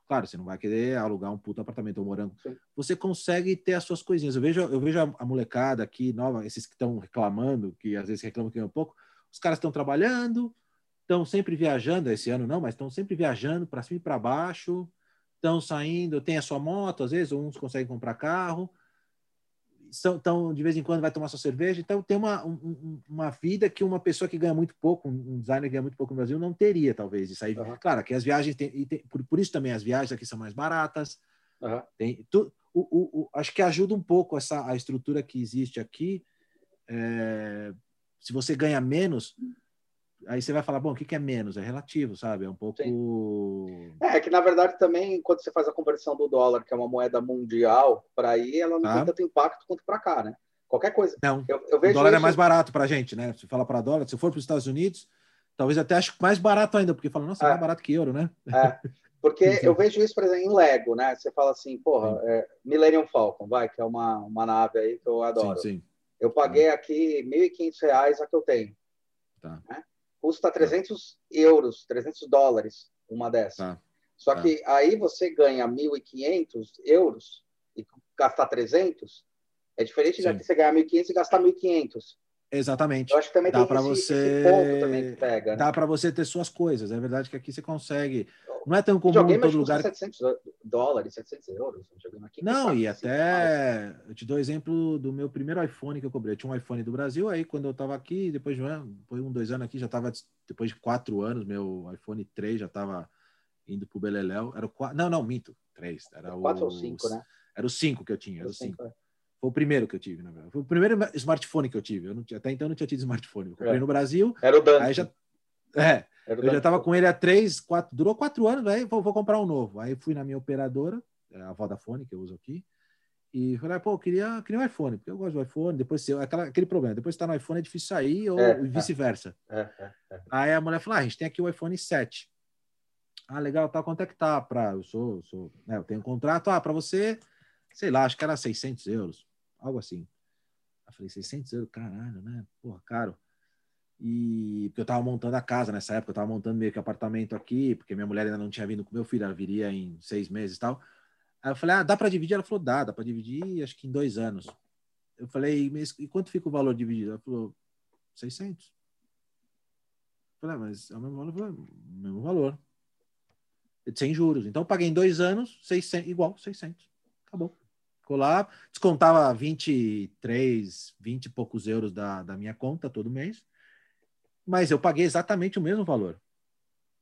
claro, você não vai querer alugar um puto apartamento ou morango, você consegue ter as suas coisinhas. Eu vejo, eu vejo a, molecada aqui, nova, esses que estão reclamando, que às vezes reclamam que é um pouco, os caras estão trabalhando, estão sempre viajando, esse ano não, mas estão sempre viajando para cima e para baixo, estão saindo, tem a sua moto, às vezes, uns conseguem comprar carro, então de vez em quando vai tomar sua cerveja. Então tem uma, um, uma vida que uma pessoa que ganha muito pouco, um designer que ganha muito pouco no Brasil, não teria, talvez. Isso aí, uhum. claro, que as viagens tem, tem, por, por, isso também as viagens aqui são mais baratas. Uhum. Tem, tu, o, o, o, acho que ajuda um pouco essa a estrutura que existe aqui. É, se você ganha menos, aí você vai falar, bom, o que, é menos? É relativo, sabe? É um pouco. Sim. É, que na verdade também, quando você faz a conversão do dólar, que é uma moeda mundial, para aí ela não tá. tem tanto impacto quanto para cá, né? Qualquer coisa. Não, eu, eu o dólar é isso... é mais barato para a gente, né? Se fala para dólar, se for para os Estados Unidos, talvez até acho mais barato ainda, porque fala, nossa, é, é mais barato que euro, né? É, porque eu vejo isso, por exemplo, em Lego, né? Você fala assim, porra, é, Millennium Falcon, vai, que é uma, uma nave aí que eu adoro. Sim, sim. Eu paguei aqui R$ 1.500 a que eu tenho. Tá. Né? Custa 300 euros, 300 dólares uma dessa. Tá. Só tá. que aí você ganha 1.500 euros e gastar 300, é diferente Sim. de você ganhar 1.500 e gastar 1.500. Exatamente. Eu acho que também dá para você esse pega, né? Dá para você ter suas coisas. É verdade que aqui você consegue. Não é tão comum joguei, em todo lugar. 700 dólares, 700 euros. Aqui, não, e até. Eu te dou exemplo do meu primeiro iPhone que eu cobri. Eu tinha um iPhone do Brasil, aí quando eu estava aqui, depois de um, foi um, dois anos aqui, já estava. Depois de quatro anos, meu iPhone 3 já estava indo para o Beleléu. Era o 4. Não, não, minto. 3. Né? Era o 4 ou 5, né? Era o 5 que eu tinha. Era o 5. Foi o primeiro que eu tive, na verdade. Foi o primeiro smartphone que eu tive. Eu não, até então não tinha tido smartphone. Eu comprei é. no Brasil. Era o Dante. Aí já, é, eu já estava com ele há três, quatro, durou quatro anos, aí vou, vou, comprar um novo. Aí fui na minha operadora, é, a Vodafone, que eu uso aqui, e falei, pô, eu queria, queria um iPhone, porque eu gosto do iPhone, depois você, aquela, aquele problema, depois está no iPhone é difícil sair, ou é, vice-versa. É, é, é, aí a mulher falou, ah, a gente tem aqui o iPhone 7. Ah, legal, tá, quanto é que tá? Pra, eu sou, sou né, eu tenho um contrato, ah, para você, sei lá, acho que era 600 euros algo assim. Eu falei, 600 euros, caralho, né? Porra, caro. E porque eu tava montando a casa nessa época, eu tava montando meio que apartamento aqui, porque minha mulher ainda não tinha vindo com meu filho, ela viria em seis meses e tal. Aí eu falei, ah, dá para dividir? Ela falou, dá, dá para dividir, acho que em dois anos. Eu falei, e quanto fica o valor dividido? Ela falou, 600. Eu falei, ah, mas é o mesmo valor? Falei, mesmo valor. sem juros. Então, eu paguei em dois anos, 600, igual, 600. Acabou. Ficou lá, descontava 23, 20 e poucos euros da, da minha conta todo mês, mas eu paguei exatamente o mesmo valor.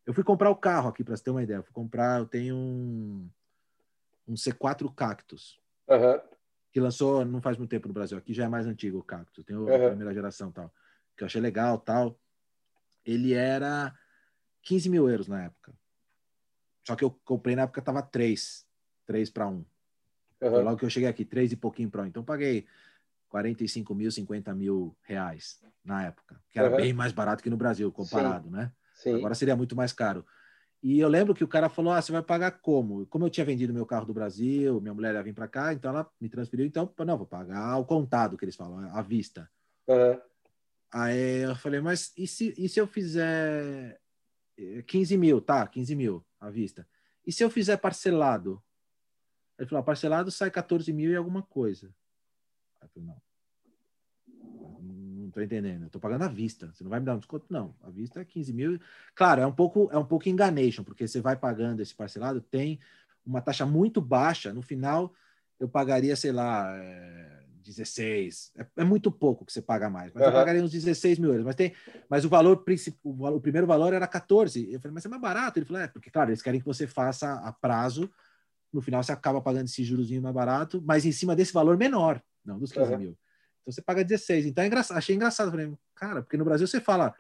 Eu fui comprar o carro aqui, para você ter uma ideia. Eu fui comprar, eu tenho um, um C4 Cactus. Uhum. Que lançou não faz muito tempo no Brasil. Aqui já é mais antigo o Cactus. Tem uhum. a primeira geração tal. Que eu achei legal tal. Ele era 15 mil euros na época. Só que eu comprei na época tava 3. 3 para 1. Uhum. Logo que eu cheguei aqui, 3 e pouquinho 1. Então paguei 45 mil, 50 mil reais na época. Que era uhum. bem mais barato que no Brasil, comparado, Sim. né? Sim. Agora seria muito mais caro. E eu lembro que o cara falou: Ah, você vai pagar como? Como eu tinha vendido meu carro do Brasil, minha mulher ia vir para cá, então ela me transferiu. Então, não, vou pagar o contado que eles falam, à vista. Uhum. Aí eu falei: Mas e se, e se eu fizer 15 mil? Tá, 15 mil à vista. E se eu fizer parcelado? Ele falou: Parcelado sai 14 mil e alguma coisa. Aí eu falei: Não não tô entendendo. Eu tô pagando à vista. Você não vai me dar um desconto? Não. À vista é 15 mil. Claro, é um pouco, é um pouco enganation, porque você vai pagando esse parcelado, tem uma taxa muito baixa. No final, eu pagaria, sei lá, é, 16. É, é, muito pouco que você paga mais, mas uhum. eu pagaria uns 16 mil euros. Mas, tem, mas o valor principal, o primeiro valor era 14. Eu falei, mas é mais barato. Ele falou, é, porque, claro, eles querem que você faça a prazo. No final, você acaba pagando esse jurozinho mais barato, mas em cima desse valor menor, não dos 15 uhum. mil. Então você paga 16. Então é engraçado, achei engraçado. Falei, cara, porque no Brasil você fala,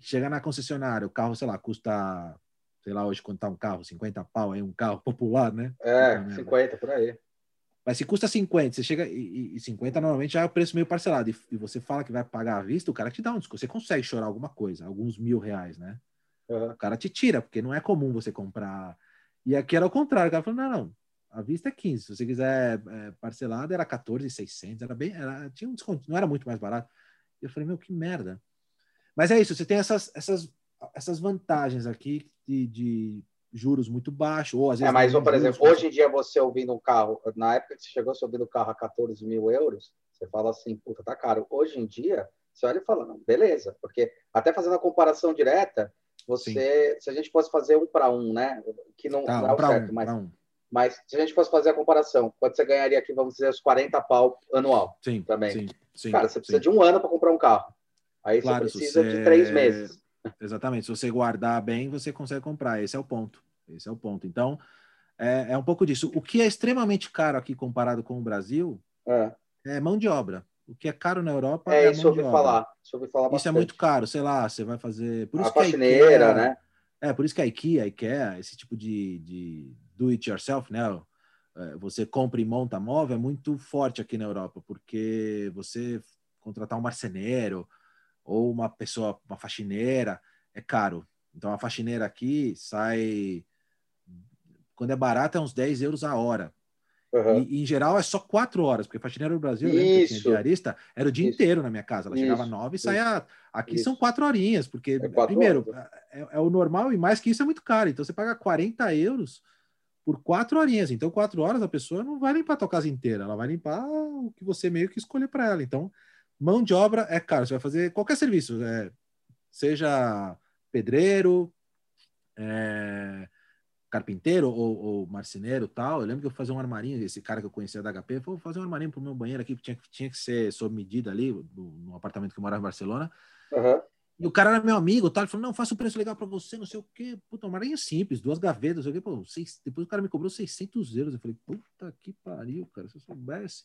chega na concessionária, o carro, sei lá, custa, sei lá, hoje quando tá um carro, 50 pau, aí um carro popular, né? É, 50 por aí. Mas se custa 50, você chega e, e 50 normalmente já é o preço meio parcelado. E, e, você fala que vai pagar à vista, o cara te dá um desconto. Você consegue chorar alguma coisa, alguns mil reais, né? Uhum. O cara te tira, porque não é comum você comprar. E aqui era o contrário. O cara falou: não, não, a vista é 15. Se você quiser é, parcelado, era 14,600. Era bem, era, tinha um desconto, não era muito mais barato. E eu falei, meu, que merda. Mas é isso, você tem essas, essas, essas vantagens aqui de, de juros muito baixos. Ou às vezes. É, mas, por exemplo, hoje em dia você ouvindo um carro, na época que você chegou, você ouvindo o carro a 14 mil euros, você fala assim, puta, tá caro. Hoje em dia, você olha e fala, não, beleza, porque até fazendo a comparação direta, você, Sim. se a gente fosse fazer um para um, né? Que não, tá, não é um certo, um, mas. Um mas se a gente fosse fazer a comparação, quanto você ganharia aqui, vamos dizer, os 40 pau anual sim, também. Sim, sim, Cara, você precisa sim. de um ano para comprar um carro. Aí claro, você precisa você... de três meses. Exatamente. Se você guardar bem, você consegue comprar. Esse é o ponto. Esse é o ponto. Então, é, é um pouco disso. O que é extremamente caro aqui comparado com o Brasil é, é mão de obra. O que é caro na Europa é, é isso ouvi falar. Isso ouvi falar Isso é muito caro. Sei lá, você vai fazer... Por isso a faxineira, IKEA, né? É, por isso que a IKEA, a IKEA, esse tipo de, de do it yourself, né? É, você compra e monta móvel é muito forte aqui na Europa, porque você contratar um marceneiro ou uma pessoa, uma faxineira, é caro. Então a faxineira aqui sai. Quando é barata, é uns 10 euros a hora. Uhum. E, em geral é só quatro horas, porque faxineira no Brasil, Isso. diarista, era o dia Isso. inteiro na minha casa. Ela Isso. chegava nove e saía. Aqui Isso. são quatro horinhas, porque, é quatro primeiro, horas. é, é, o normal e mais que isso é muito caro. Então você paga 40 euros por quatro horinhas. Então, quatro horas a pessoa não vai limpar a tua casa inteira, ela vai limpar o que você meio que escolher para ela. Então, mão de obra é caro. Você vai fazer qualquer serviço, é, seja pedreiro, é, carpinteiro ou, ou, marceneiro tal. Eu lembro que eu fazia um armarinho, esse cara que eu conhecia da HP, vou fazer um armarinho pro meu banheiro aqui, que tinha, tinha que ser sob medida ali, no, no apartamento que eu morava em Barcelona. Uhum. E o cara era meu amigo, tá? Ele falou, não, faça um preço legal para você, não sei o quê. Puta, uma aranha simples, duas gavetas, não sei o quê. Pô, seis... Depois o cara me cobrou 600 euros. Eu falei, puta que pariu, cara, se eu soubesse.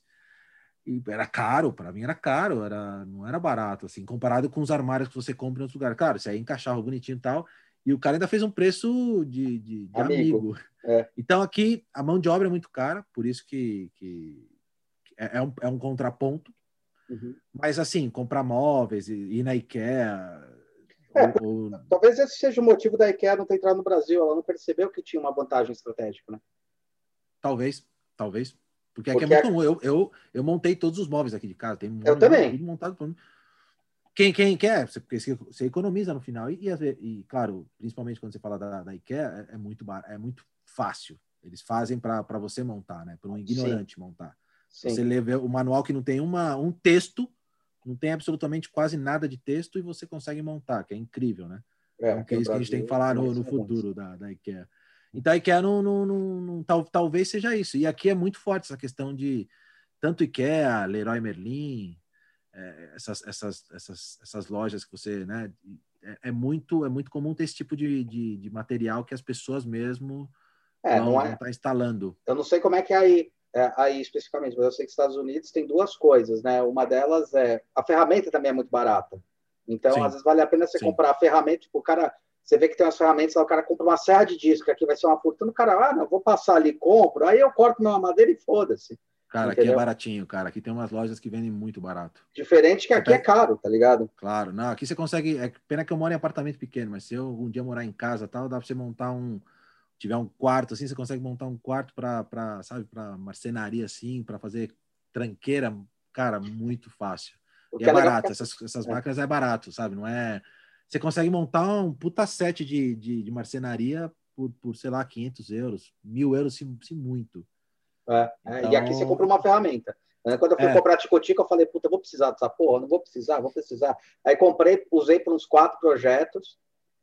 E era caro, para mim era caro, era, não era barato, assim, comparado com os armários que você compra em outros lugares. Claro, isso aí encaixava bonitinho e tal. E o cara ainda fez um preço de, de, de amigo. amigo. É. Então aqui a mão de obra é muito cara, por isso que, que é, é, um, é um contraponto Uhum. Mas assim, comprar móveis e ir na IKEA. É, ou, ou... Talvez esse seja o motivo da IKEA não ter entrado no Brasil. Ela não percebeu que tinha uma vantagem estratégica, né? Talvez, talvez. Porque aqui é Porque é muito comum. Eu, eu, eu montei todos os móveis aqui de casa. Tem eu também. Tudo montado por quem, quem quer, porque você economiza no final. E, e, e, claro, principalmente quando você fala da, da IKEA, é, é muito, é muito fácil. Eles fazem para você montar, né? Para um ignorante Sim. montar. Sim. Você lê o manual que não tem uma, um texto, não tem absolutamente quase nada de texto e você consegue montar, que é incrível, né? É, que é isso que a gente tem que falar no, no futuro da, da IKEA. Então a IKEA não, não, não, não tal, talvez seja isso. E aqui é muito forte essa questão de tanto IKEA, Leroy Merlin, é, essas, essas, essas, essas lojas que você, né? É, é, muito é muito comum ter esse tipo de, de, de material que as pessoas mesmo é, não, não é, tá instalando. Eu não sei como é que é aí, é, aí especificamente, mas eu sei que Estados Unidos tem duas coisas, né? Uma delas é a ferramenta também é muito barata. Então, Sim. às vezes vale a pena você Sim. comprar a ferramenta, tipo, o cara você vê que tem umas ferramentas, o cara compra uma serra de disco, aqui vai ser uma fortuna, o cara, ah, não, vou passar ali, compro, aí eu corto minha madeira e foda-se. Cara, entendeu? aqui é baratinho, cara. Aqui tem umas lojas que vendem muito barato. Diferente que aqui é caro, tá ligado? Claro, não, aqui você consegue. É pena que eu moro em apartamento pequeno, mas se eu um dia morar em casa tal, dá pra você montar um. Tiver um quarto assim, você consegue montar um quarto para, sabe, para marcenaria assim, para fazer tranqueira, cara, muito fácil. e é, é barato, essas, essas é. máquinas é barato, sabe? Não é você consegue montar um puta set de, de, de marcenaria por, por, sei lá, 500 euros, mil euros, se, se muito. É, então... E aqui você compra uma ferramenta. Né? Quando eu fui é. comprar Ticotico, eu falei, puta, eu vou precisar dessa porra, não vou precisar, vou precisar. Aí comprei, usei para uns quatro projetos,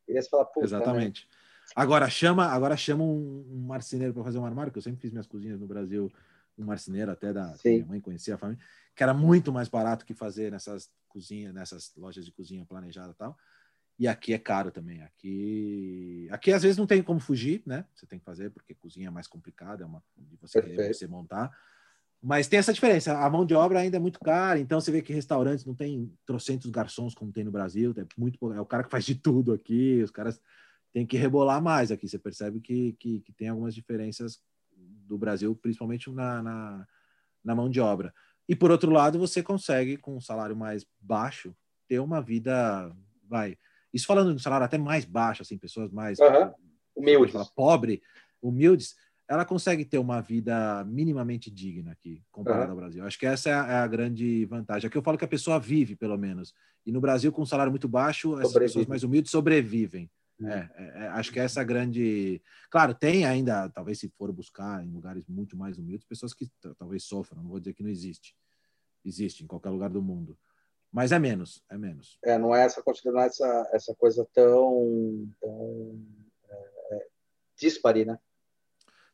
e aí você fala, puta. Exatamente. Né? Agora chama, agora chama um, um marceneiro para fazer um armário, que eu sempre fiz minhas cozinhas no Brasil, um marceneiro até da minha mãe conhecia a família, que era muito mais barato que fazer nessas cozinhas, nessas lojas de cozinha planejada e tal. E aqui é caro também. Aqui, aqui às vezes não tem como fugir, né? Você tem que fazer porque cozinha é mais complicada, é uma de você você montar. Mas tem essa diferença. A mão de obra ainda é muito cara, então você vê que restaurantes não tem trocentos garçons como tem no Brasil. É muito é o cara que faz de tudo aqui. Os caras têm que rebolar mais aqui. Você percebe que, que, que tem algumas diferenças do Brasil, principalmente na, na, na mão de obra. E por outro lado, você consegue com um salário mais baixo ter uma vida, vai, isso falando de um salário até mais baixo, assim, pessoas mais uhum. humildes, fala, pobre, humildes, ela consegue ter uma vida minimamente digna aqui, comparado uhum. ao Brasil. Acho que essa é a, é a, grande vantagem. Aqui eu falo que a pessoa vive, pelo menos. E no Brasil, com um salário muito baixo, as pessoas mais humildes sobrevivem. Uhum. É, é, é, acho que essa é a grande. Claro, tem ainda, talvez se for buscar em lugares muito mais humildes, pessoas que talvez sofram. Não vou dizer que não existe. Existe em qualquer lugar do mundo. Mas é menos, é menos. É, não é essa não é essa, essa coisa tão, tão é, é dispare, né?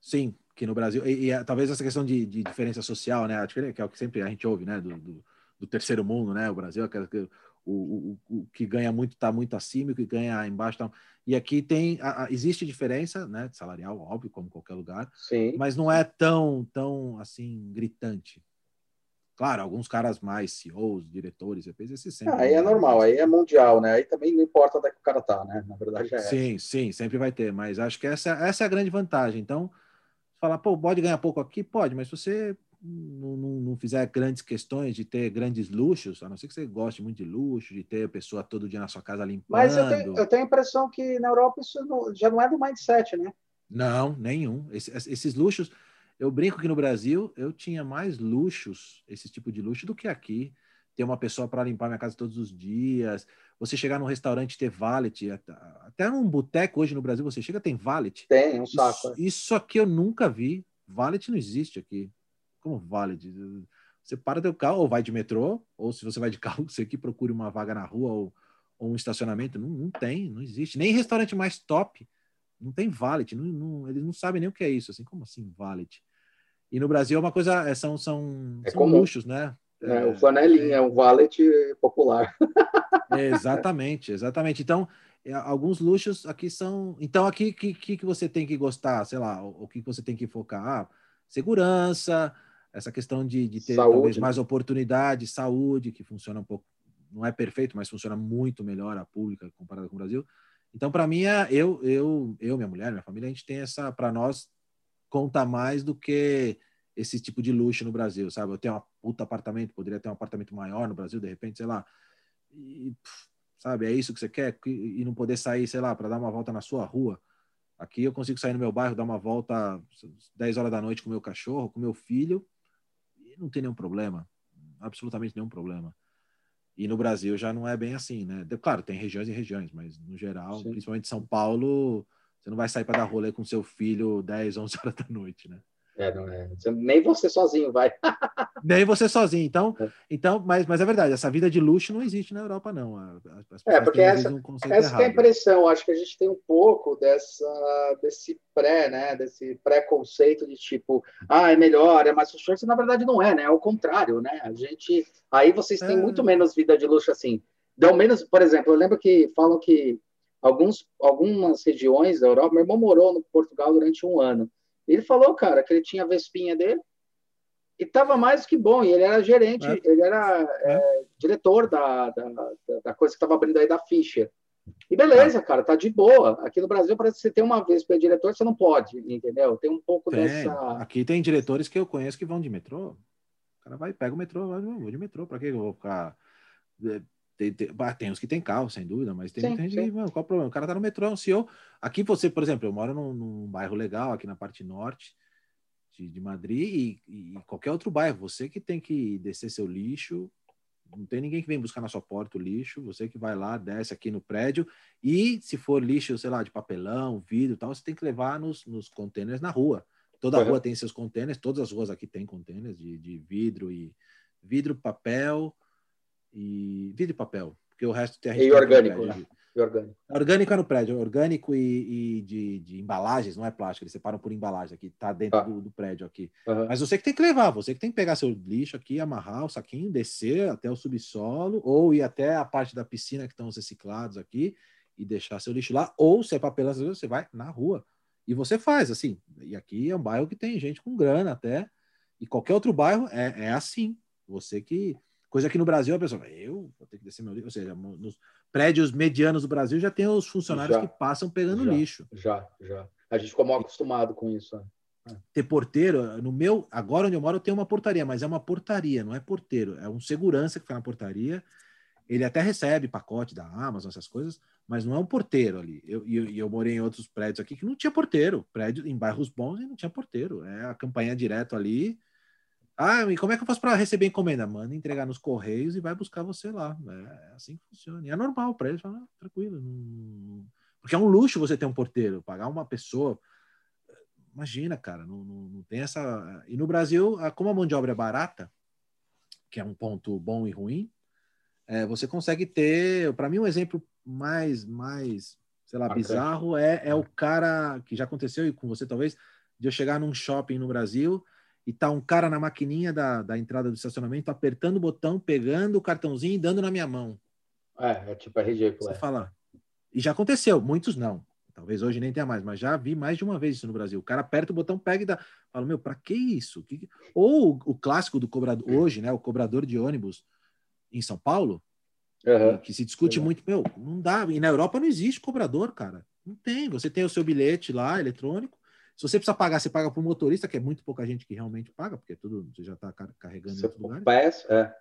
Sim, que no Brasil. E, e, é, talvez essa questão de, de, diferença social, né? Que é o que sempre a gente ouve, né? Do, do, do terceiro mundo, né? O Brasil, é o, o, o, que ganha muito está muito acima, o que ganha embaixo está. E aqui tem. A, a, existe diferença, né? Salarial, óbvio, como qualquer lugar. Sim. Mas não é tão, tão assim, gritante. Claro, alguns caras mais CEOs, diretores, EPs, esse sempre. Ah, aí é normal, aí é mundial, né? Aí também não importa onde é que o cara tá, né? Na verdade é. Sim, sim, sempre vai ter, mas acho que essa, essa é a grande vantagem. Então, falar, pô, pode ganhar pouco aqui? Pode, mas se você não, não, não, fizer grandes questões de ter grandes luxos, a não ser que você goste muito de luxo, de ter a pessoa todo dia na sua casa limpando. Mas eu tenho, eu tenho a impressão que na Europa isso não, já não é do mindset, né? Não, nenhum. Esse, esses luxos eu brinco que no Brasil eu tinha mais luxos, esse tipo de luxo, do que aqui. Ter uma pessoa para limpar minha casa todos os dias. Você chegar num restaurante e ter valet. Até num boteco hoje no Brasil você chega tem valet. Tem, um saco. Isso, é. isso aqui eu nunca vi. Valet não existe aqui. Como valet? Você para teu carro ou vai de metrô, ou se você vai de carro, você que procure uma vaga na rua ou, ou um estacionamento. Não, não tem, não existe. Nem restaurante mais top não tem valet. Não, não, eles não sabem nem o que é isso. Assim, como assim valet? E no Brasil é uma coisa, é, são, são, é são luxos, né? É, é, o flanelinha, é um valet popular. exatamente, exatamente. Então, é, alguns luxos aqui são. Então, aqui que, que, você tem que gostar, sei lá, o, o que você tem que focar? Ah, segurança, essa questão de, de ter saúde. talvez mais oportunidade, saúde, que funciona um pouco, não é perfeito, mas funciona muito melhor a pública comparada com o Brasil. Então, para mim, é, eu, eu, eu, minha mulher, minha família, a gente tem essa, para nós, conta mais do que esse tipo de luxo no Brasil, sabe? Eu tenho um puta apartamento, poderia ter um apartamento maior no Brasil, de repente, sei lá. E, sabe, é isso que você quer? E não poder sair, sei lá, para dar uma volta na sua rua. Aqui eu consigo sair no meu bairro, dar uma volta 10 horas da noite com meu cachorro, com meu filho, e não tem nenhum problema. Absolutamente nenhum problema. E no Brasil já não é bem assim, né? Claro, tem regiões e regiões, mas no geral, Sim. principalmente São Paulo, você não vai sair para dar rolê com seu filho 10, 11 horas da noite, né? É, não é. Nem você sozinho vai. Nem você sozinho. Então, é. então mas, mas é verdade, essa vida de luxo não existe na Europa, não. é, porque essa, um essa é a impressão. Acho que a gente tem um pouco dessa, desse pré, né? Desse preconceito de tipo, ah, é melhor, é mais luxuoso. Na verdade, não é, né? É o contrário, né? A gente. Aí vocês têm é. muito menos vida de luxo assim. Dão menos, por exemplo, eu lembro que falam que alguns, algumas regiões da Europa, meu irmão morou no Portugal durante um ano. Ele falou, cara, que ele tinha a vespinha dele e estava mais que bom. E ele era gerente, é. ele era é. É, diretor da, da, da, coisa que estava abrindo aí da Fischer. E beleza, cara, tá de boa. Aqui no Brasil parece que você tem uma vez para diretor, você não pode, entendeu? Tem um pouco tem. dessa. Aqui tem diretores que eu conheço que vão de metrô. O cara vai, pega o metrô, vai, vou de metrô, para que eu vou ficar. Tem, tem, tem uns que tem carro, sem dúvida, mas tem muita gente que, mano, qual o problema? O cara tá no metrô, é um CEO. Aqui você, por exemplo, eu moro num, num bairro legal, aqui na parte norte de, de Madrid, e, e, qualquer outro bairro, você que tem que descer seu lixo, não tem ninguém que vem buscar na sua porta o lixo, você que vai lá, desce aqui no prédio, e se for lixo, sei lá, de papelão, vidro e tal, você tem que levar nos, nos containers na rua. Toda uhum. rua tem seus containers, todas as ruas aqui tem containers de, de vidro e vidro, papel e vidro e papel, porque o resto tem a E orgânico, né? E orgânico. Orgânico é no prédio, orgânico e, e de, de, embalagens, não é plástico, eles separam por embalagem aqui, tá dentro ah. do, do, prédio aqui. Uhum. Mas você que tem que levar, você que tem que pegar seu lixo aqui, amarrar o saquinho, descer até o subsolo, ou ir até a parte da piscina que estão os reciclados aqui e deixar seu lixo lá, ou se é papelão, você vai na rua. E você faz, assim. E aqui é um bairro que tem gente com grana até, e qualquer outro bairro é, é assim. Você que Coisa que no Brasil a pessoa, eu vou ter que descer meu lixo. Ou seja, nos prédios medianos do Brasil já tem os funcionários já, que passam pegando já, lixo. Já, já. A gente ficou mal acostumado com isso. Né? Ter porteiro, no meu, agora onde eu moro, eu tenho uma portaria, mas é uma portaria, não é porteiro, é um segurança que fica na portaria. Ele até recebe pacote da Amazon, essas coisas, mas não é um porteiro ali. E eu, eu, eu, morei em outros prédios aqui que não tinha porteiro. Prédio em bairros bons e não tinha porteiro. É a campanha direto ali ah, e como é que eu faço para receber encomenda? Manda entregar nos correios e vai buscar você lá. É assim que funciona. E é normal para eles, falar, ah, tranquilo. Não... Porque é um luxo você ter um porteiro, pagar uma pessoa. Imagina, cara, não, não, não tem essa. E no Brasil, como a mão de obra é barata, que é um ponto bom e ruim, é, você consegue ter. Para mim, um exemplo mais, mais sei lá, bizarro é, é o cara que já aconteceu e com você talvez, de eu chegar num shopping no Brasil e tá um cara na maquininha da, da entrada do estacionamento apertando o botão, pegando o cartãozinho e dando na minha mão. É, é tipo RG. Você é. fala. E já aconteceu, muitos não. Talvez hoje nem tenha mais, mas já vi mais de uma vez isso no Brasil. O cara aperta o botão, pega e dá. Fala, meu, para que isso? Ou o clássico do cobrador, hoje, né? O cobrador de ônibus em São Paulo, uhum. que, que, se discute uhum. muito, meu, não dá. E na Europa não existe cobrador, cara. Não tem. Você tem o seu bilhete lá, eletrônico, se você precisa pagar, você paga para o motorista, que é muito pouca gente que realmente paga, porque tudo você já está carregando você em outro lugar. é.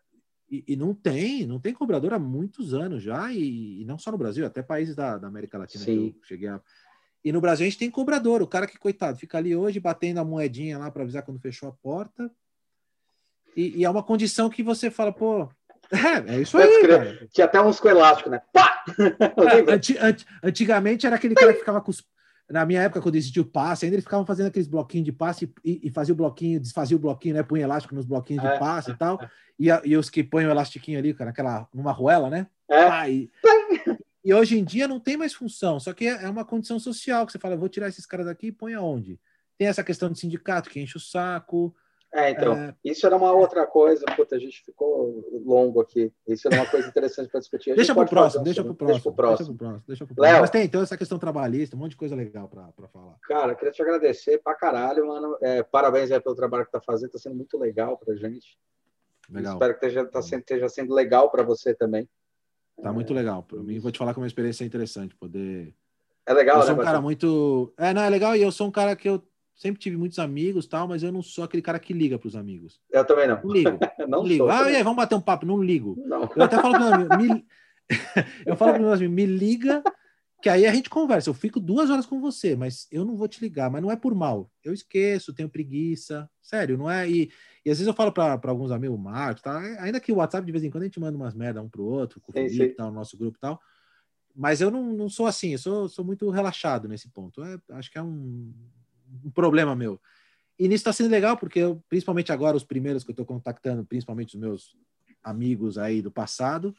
E, e, não tem, não tem cobrador há muitos anos já, e, e não só no Brasil, até países da, da América Latina Sim. que eu cheguei a. E no Brasil a gente tem cobrador, o cara que, coitado, fica ali hoje batendo a moedinha lá para avisar quando fechou a porta. E, e, é uma condição que você fala, pô, é, é isso aí. Cara. Tinha até uns com elástico, né? Pá! É, antigamente era aquele cara que ficava com os na minha época, quando existia o passe, ainda eles ficavam fazendo aqueles bloquinhos de passe e, e fazia o bloquinho, desfazia o bloquinho, né? Punha elástico nos bloquinhos de é, passe é, e tal. É. E, e os que põem o elastiquinho ali, cara, aquela, numa ruela, né? É. e, e, hoje em dia não tem mais função, só que é, é uma condição social que você fala, vou tirar esses caras daqui e põe aonde? Tem essa questão de sindicato que enche o saco, é, então, é... isso era uma outra coisa, puta, a gente ficou longo aqui. Isso era uma coisa interessante para discutir. Deixa para o próximo, deixa para o próximo. Deixa para o próximo. Deixa pro próximo. Mas tem então essa questão trabalhista, um monte de coisa legal para falar. Cara, queria te agradecer pra caralho, mano. É, parabéns aí pelo trabalho que tá fazendo, tá sendo muito legal pra gente. Legal. Espero que esteja, tá sendo, esteja sendo legal para você também. Tá é... muito legal. Para mim, vou te falar que é uma experiência interessante poder. É legal, eu sou né, um cara muito. É, não, é legal e eu sou um cara que eu sempre tive muitos amigos tal, mas eu não sou aquele cara que liga para os amigos. Eu também não. Não ligo. não, não ligo. Sou, ah, e aí, vamos bater um papo? Não ligo. Não. Eu até falo para me... eu falo para meus amigos, me liga, que aí a gente conversa. Eu fico duas horas com você, mas eu não vou te ligar, mas não é por mal. Eu esqueço, tenho preguiça. Sério, não é. E, e às vezes eu falo para alguns amigos, Marcos, tá? ainda que o WhatsApp de vez em quando a gente manda umas merda um pro outro, com o Felipe, tal, no nosso grupo e tal. Mas eu não, não sou assim, eu sou, sou muito relaxado nesse ponto. É, acho que é um, um problema meu. E nisso está sendo legal, porque eu, principalmente agora, os primeiros que eu estou contactando, principalmente os meus amigos aí do passado,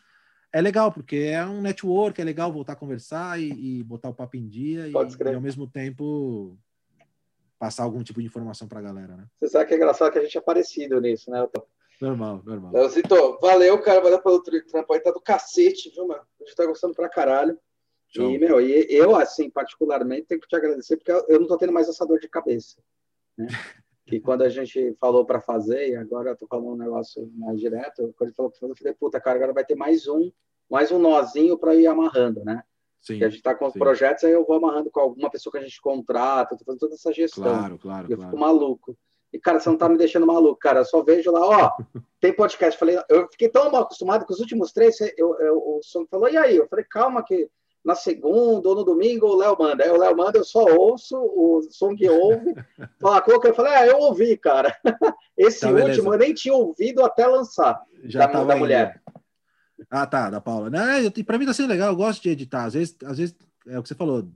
é legal, porque é um network, é legal voltar a conversar e, e botar o papo em dia e, e, ao mesmo tempo passar algum tipo de informação para a galera, né? Você sabe que é engraçado que a gente é parecido nisso, né? Normal, normal. Leozito, valeu, cara, valeu pelo trampo aí, tá do cacete, viu, mano? A gente tá gostando pra caralho. Show. E, meu, e eu, assim, particularmente, tenho que te agradecer, porque eu não tô tendo mais essa dor de cabeça, né? que quando a gente falou para fazer, e agora eu tô falando um negócio mais direto, quando ele falou para fazer, eu falei, puta, cara, agora vai ter mais um, mais um nozinho para ir amarrando, né? Sim, a gente está com os projetos, aí eu vou amarrando com alguma pessoa que a gente contrata, tô fazendo toda essa gestão. Claro, claro. E eu claro. fico maluco. E, cara, você não tá me deixando maluco, cara. Eu só vejo lá, ó, tem podcast. Falei, eu fiquei tão mal acostumado que os últimos três, eu, eu, o som falou, e aí? Eu falei, calma que na segunda ou no domingo o Léo manda. Aí o Léo manda, eu só ouço, o som que ouve. Fala, coloca, eu falei, ah, eu ouvi, cara. Esse tá, último eu nem tinha ouvido até lançar. Já da, da mulher. Ah, tá, da Paula. Não, é, para mim tá sendo legal, eu gosto de editar. Às vezes, às vezes é o que você falou,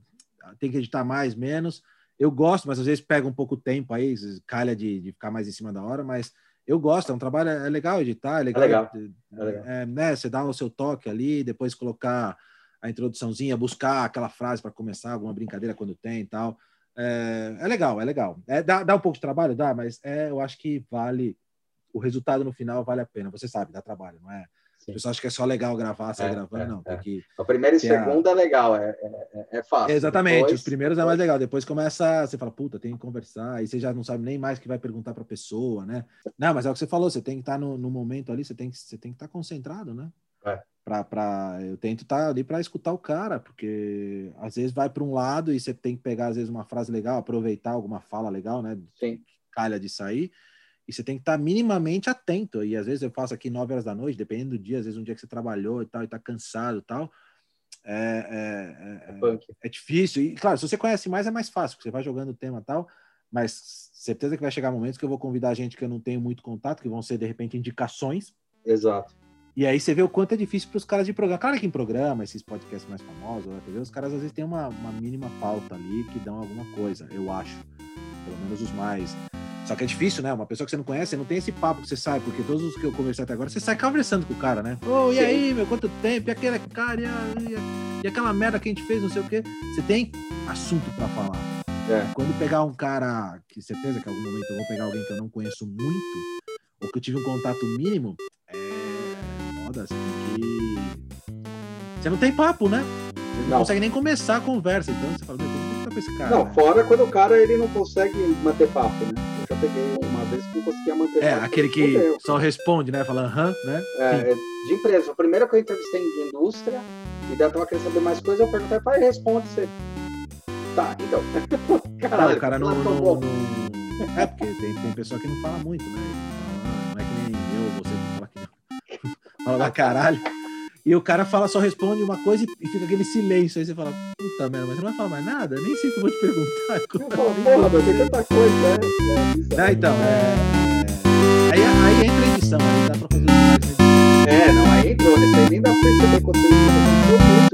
tem que editar mais, menos eu gosto, mas às vezes pega um pouco tempo aí, calha de, de ficar mais em cima da hora, mas eu gosto, é um trabalho, é legal editar, é legal, é legal. É legal. É, né, você dá o seu toque ali, depois colocar a introduçãozinha, buscar aquela frase para começar, alguma brincadeira quando tem e tal. É, é legal, é legal. É, dá, dá um pouco de trabalho, dá, mas é, eu acho que vale, o resultado no final vale a pena. Você sabe, dá trabalho, não é? Sim. O pessoal acha que é só legal gravar, sair é, gravando, é, não. É. que. A primeira e segunda a... é legal, é, é, é fácil. Exatamente, depois, os primeiros é mais legal. Depois começa, você fala, puta, tem que conversar, aí você já não sabe nem mais o que vai perguntar para a pessoa, né? Não, mas é o que você falou, você tem que estar no, no momento ali, você tem que, você tem que estar concentrado, né? É. Pra, pra, eu tento estar ali para escutar o cara, porque às vezes vai para um lado e você tem que pegar, às vezes, uma frase legal, aproveitar alguma fala legal, né? Sim. Calha de sair e você tem que estar minimamente atento. E às vezes eu faço aqui 9 horas da noite, dependendo do dia, às vezes um dia que você trabalhou e tal, e tá cansado e tal. É, é, é, é, difícil. E claro, se você conhece mais, é mais fácil, porque você vai jogando o tema e tal. Mas certeza que vai chegar momentos que eu vou convidar gente que eu não tenho muito contato, que vão ser de repente indicações. Exato. E aí você vê o quanto é difícil para os caras de programa. Claro que em programa, esses podcasts mais famosos, na TV, os caras às vezes têm uma, uma mínima pauta ali que dão alguma coisa, eu acho. Pelo menos os mais só que é difícil, né? Uma pessoa que você não conhece, não tem esse papo que você sai, porque todos os que eu conversei até agora, você sai conversando com o cara, né? Ô, oh, e aí, meu, quanto tempo? E aquele cara, e, e, e, aquela merda que a gente fez, não sei o quê. Você tem assunto para falar. É. Quando pegar um cara, que certeza que em algum momento eu vou pegar alguém que eu não conheço muito, ou que eu tive um contato mínimo, é foda, assim, que. Você não tem papo, né? Você não, não consegue nem começar a conversa, então você fala, meu, como pra esse cara? Não, né? fora quando o cara ele não consegue manter papo, né? já peguei uma vez que não conseguia manter. É, aquele que só responde, né? Falando aham, né? É, de empresa. A primeira que eu entrevistei de indústria, e daí eu tava querendo saber mais coisas, eu perguntei, pai, responde você. Tá, então. Caralho, não, o cara não, não, não, É, porque tem, tem pessoa que não fala muito, né? Não é que nem eu, você fala pra caralho. E o cara fala, só responde uma coisa e fica aquele silêncio. Aí você fala, puta merda, mas você não vai falar mais nada? Nem sei o que eu vou te perguntar. Porra, mas tem tanta coisa, né? É, ah, então, é... Aí, aí entra a edição, aí dá pra fazer mais. É, não, aí entrou. Nesse aí nem dá pra perceber você muito